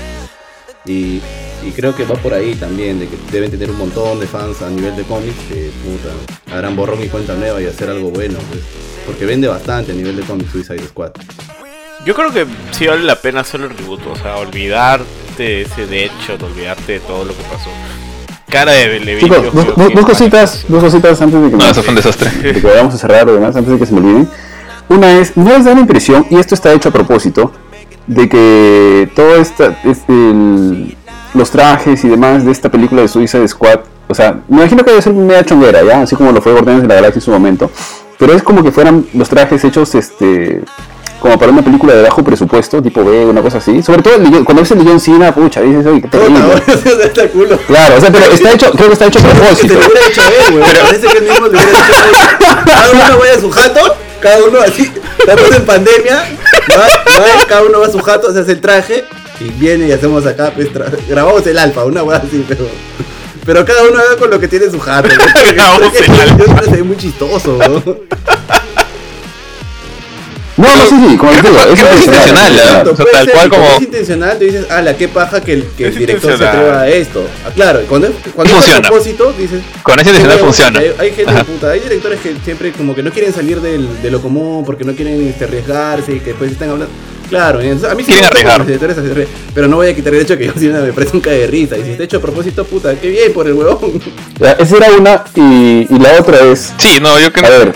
Y, y creo que va por ahí también, de que deben tener un montón de fans a nivel de cómics que puta, harán borrón y cuenta nueva y hacer algo bueno, pues. Porque vende bastante a nivel de cómics Suicide Squad. Yo creo que sí vale la pena hacer el reboot, o sea, olvidarte de ese de hecho, de olvidarte de todo lo que pasó. Cara de Levin. Chicos, dos, dos- dos cositas, dos cositas antes de que, No, me- eso fue un desastre. de que vayamos a cerrar o demás, antes de que se me olviden. Una es, ¿no les da la impresión, y esto está hecho a propósito, de que todo esta, este, el- los trajes y demás de esta película de Suicide Squad, o sea, me imagino que debe ser media chonguera, ¿ya? Así como lo fue Guardianes de la Galaxia en su momento, pero es como que fueran los trajes hechos, este, como para una película de bajo presupuesto, tipo B, una cosa así. Sobre todo el cuando ves el John Cena, pucha, dices, oye, qué terrible. Claro, o sea, pero está hecho, creo que está hecho a propósito. hubiera hecho a él, güey. Parece que él mismo le hubiera hecho. Cada uno vaya a su jato, cada uno así. Estamos en pandemia. Va, va, cada uno va a su jato, se hace el traje. Y viene y hacemos acá, pues, grabamos el alfa, una weá así, pero. Pero cada uno haga con lo que tiene en su jato. Yo se ve muy chistoso, ¿no? No, no, sí, sí, como te digo, es intencional, tal cual como- es intencional, tú dices, ah, la qué paja que el, que el Es director se intencional. atreva a esto. Ah, claro, cuando, es- cuando es a propósito, dices, Con ese intencional funciona. Hay, hay gente Ajá. puta, hay directores que siempre como que no quieren salir del, de lo común porque no quieren este, arriesgarse y que después están hablando. Claro, a mí sí me arriesgar. pero no voy a quitar el hecho que yo sí me parece un cae de risa. Y si está hecho a propósito, puta, qué bien por el huevón. Ya, Esa era una, y, y la otra es, Sí, no, yo a creo ver,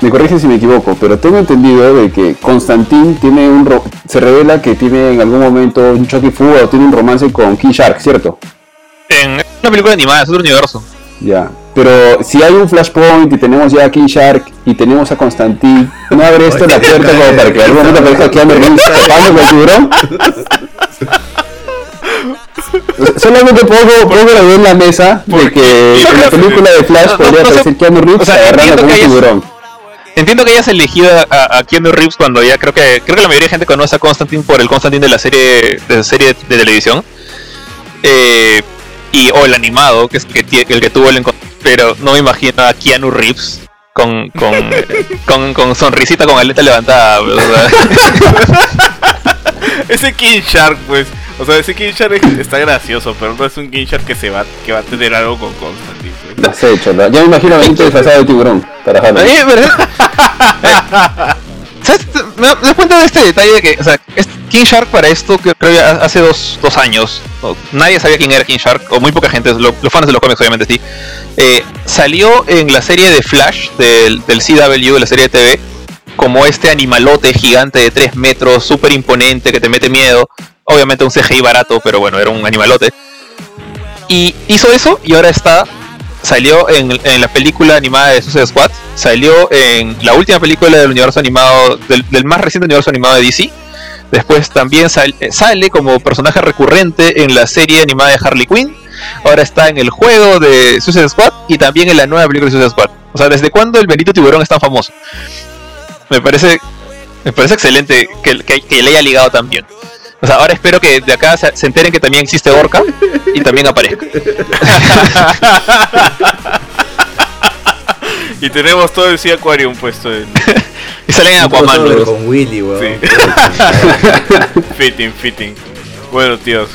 me corrigen si me equivoco, pero tengo entendido de que Constantín tiene un, ro- se revela que tiene en algún momento un choque y fuga o tiene un romance con King Shark, ¿cierto? en una película animada, es otro universo. Ya. Pero si hay un Flashpoint y tenemos ya a King Shark y tenemos a Constantín, ¿no abre esto la puerta como para que algún momento aparezca con el tiburón? Solamente pongo, pongo la en la mesa de que en la película de Flash podría aparecer Keanu Reeves agarrando entiendo con un tiburón. Entiendo que hayas elegido a, a Keanu Reeves cuando ya creo que creo que la mayoría de gente conoce a Constantine por el Constantine de la serie de la serie de televisión. Eh, y o el animado, que es que el que tuvo el pero no me imagino a Keanu Reeves con con, con, con sonrisita con aleta levantada, Ese King Shark, pues. O sea, ese King Shark es- está gracioso, pero no es un King Shark que se va, que va a tener algo con Constantine. pues. Lo has hecho, ¿no? Ya me imagino a Benito disfrazado de tiburón para. ¿Sabes? Me das cuenta de este detalle de que, o sea, King Shark para esto, que creo ya hace dos, dos años, nadie sabía quién era King Shark, o muy poca gente, lo- los fans de los cómics obviamente sí, eh, salió en la serie de Flash del, del CW, de la serie de TV, como este animalote gigante de 3 metros, súper imponente, que te mete miedo, obviamente un CGI barato, pero bueno, era un animalote. Y hizo eso y ahora está salió en, la película animada de Suicide Squad, salió en la última película del universo animado, del, del más reciente universo animado de DC. Después también eh, sale como personaje recurrente en la serie animada de Harley Quinn. Ahora está en el juego de Suicide Squad y también en la nueva película de Suicide Squad. O sea, ¿desde cuándo el Benito Tiburón es tan famoso? Me parece, me parece excelente que le haya ligado también. O sea, ahora espero que de acá se, se enteren que también existe Orca y también aparezca. y tenemos todo el Sea Aquarium puesto en Y salen en Aquaman. Con Willy, weón. Sí. fitting, fitting. Bueno, tíos,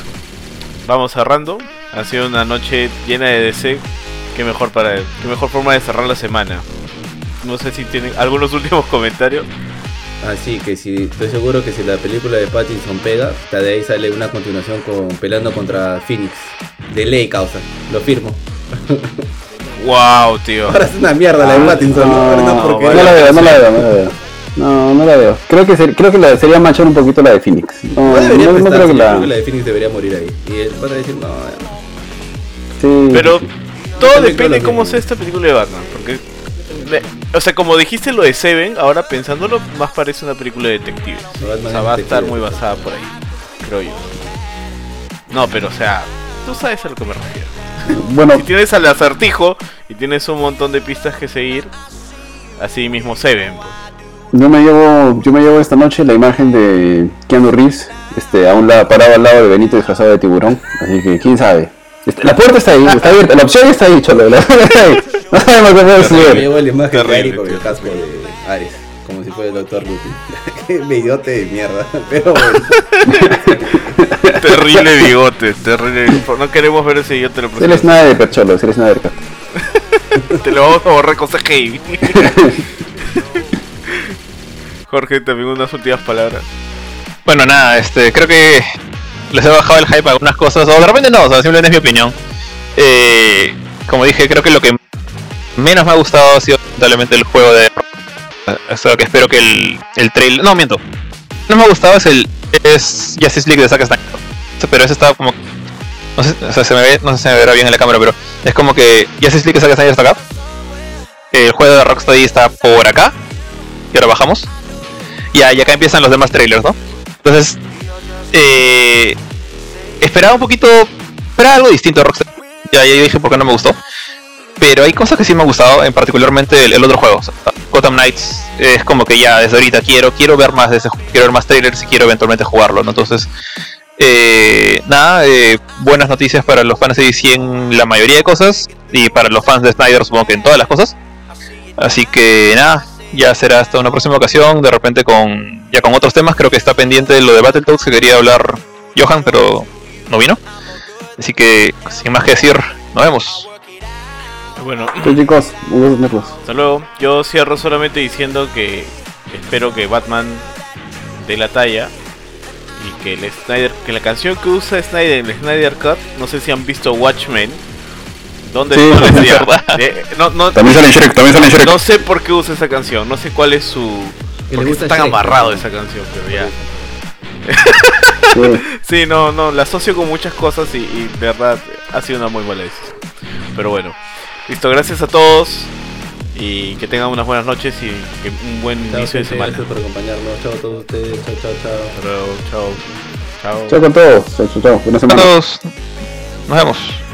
vamos cerrando. Ha sido una noche llena de DC. Qué mejor para qué mejor forma de cerrar la semana. no sé si tienen algunos últimos comentarios. Así que si estoy seguro que si la película de Pattinson pega, hasta de ahí sale una continuación con peleando contra Phoenix. De ley causa, lo firmo. Wow, tío. Ahora es una mierda la de Pattinson, ¿no? Porque- No la veo, no la veo, no la veo. No, no la veo. Creo que, ser- creo que la, sería manchar un poquito la de Phoenix. No, No debería no- no prestarse, creo que la... creo que la de Phoenix debería morir ahí. Y él va a decir, no, ya. Sí. Pero todo depende de cómo sea esta película de Batman. Porque, me- o sea, como dijiste lo de Seven, ahora pensándolo, más parece una película de detectives. O sea, va a estar muy basada por ahí, creo yo. No, pero o sea, tú sabes a lo que me refiero. Bueno, Si tienes al acertijo y tienes un montón de pistas que seguir, así mismo Seven. pues. yo me llevo, yo me llevo esta noche la imagen de Keanu Reeves, este, a un lado, parado al lado de Benito disfrazado de tiburón. Así que quién sabe. Este, La puerta está ahí, está abierta, la opción está ahí, cholo. La opción está ahí. No sabemos qué puede Yo me llevo la imagen de Terrible, Ari con el casco de Ares, como si fuera el Doctor Lupin. Qué bellote de mierda, pero bueno. Terrible bigote, terrible. No queremos ver ese bigote lo Si eres Snyder, cholo, si eres Snyder. Te lo vamos a borrar con CGI. Jorge, también unas últimas palabras. Bueno, nada, este, creo que les he bajado el hype a algunas cosas, o de repente no, o sea, simplemente es mi opinión. Eh, como dije, creo que lo que menos me ha gustado ha sido lamentablemente el juego de... O sea, que espero que el, el trailer... No, miento. No me ha gustado es el... Es Justice League de Zack Snyder. Pero ese estaba como... No sé, o sea, se me ve, no sé si se me verá bien en la cámara, pero es como que Justice League de Zack Snyder está acá. El juego de Rocksteady está por acá. Y ahora bajamos. Y, ahí acá empiezan los demás trailers, ¿no? Entonces, eh, esperaba un poquito, esperaba algo distinto de Rockstar. Ya, ya dije por qué no me gustó. Pero hay cosas que sí me han gustado, en particularmente el, otro juego. o Gotham Knights es como que ya desde ahorita quiero, quiero ver más de ese quiero ver más trailers y quiero eventualmente jugarlo, ¿no? Entonces, eh, nada, eh, buenas noticias para los fans de DC en la mayoría de cosas y para los fans de Snyder supongo que en todas las cosas. Así que nada, ya será hasta una próxima ocasión, de repente con ya con otros temas, creo que está pendiente lo de Battletoads que quería hablar Johan, pero no vino. Así que sin más que decir, nos vemos. Bueno, Sí, chicos, hasta luego. Yo cierro solamente diciendo que espero que Batman dé la talla y que el Snyder, que la canción que usa Snyder en el Snyder Cut, no sé si han visto Watchmen. ¿Dónde Sí? De- no, no, También sale en Shrek, también sale en Shrek. no sé por qué usa esa canción, no sé cuál es su. Porque gusta está tan Shrek, amarrado ¿no? esa canción, pero ya. Sí. Sí, no, no, la asocio con muchas cosas y, y de verdad ha sido una muy mala decisión. Pero bueno, listo, gracias a todos y que tengan unas buenas noches y que un buen Chao, inicio de semana. Gracias por acompañarnos. Chao a todos ustedes. Chao, chao, chao. Hasta luego, chao. Chao. Chao con todos. Chao, chao, chao. Buena A semana. todos, nos vemos.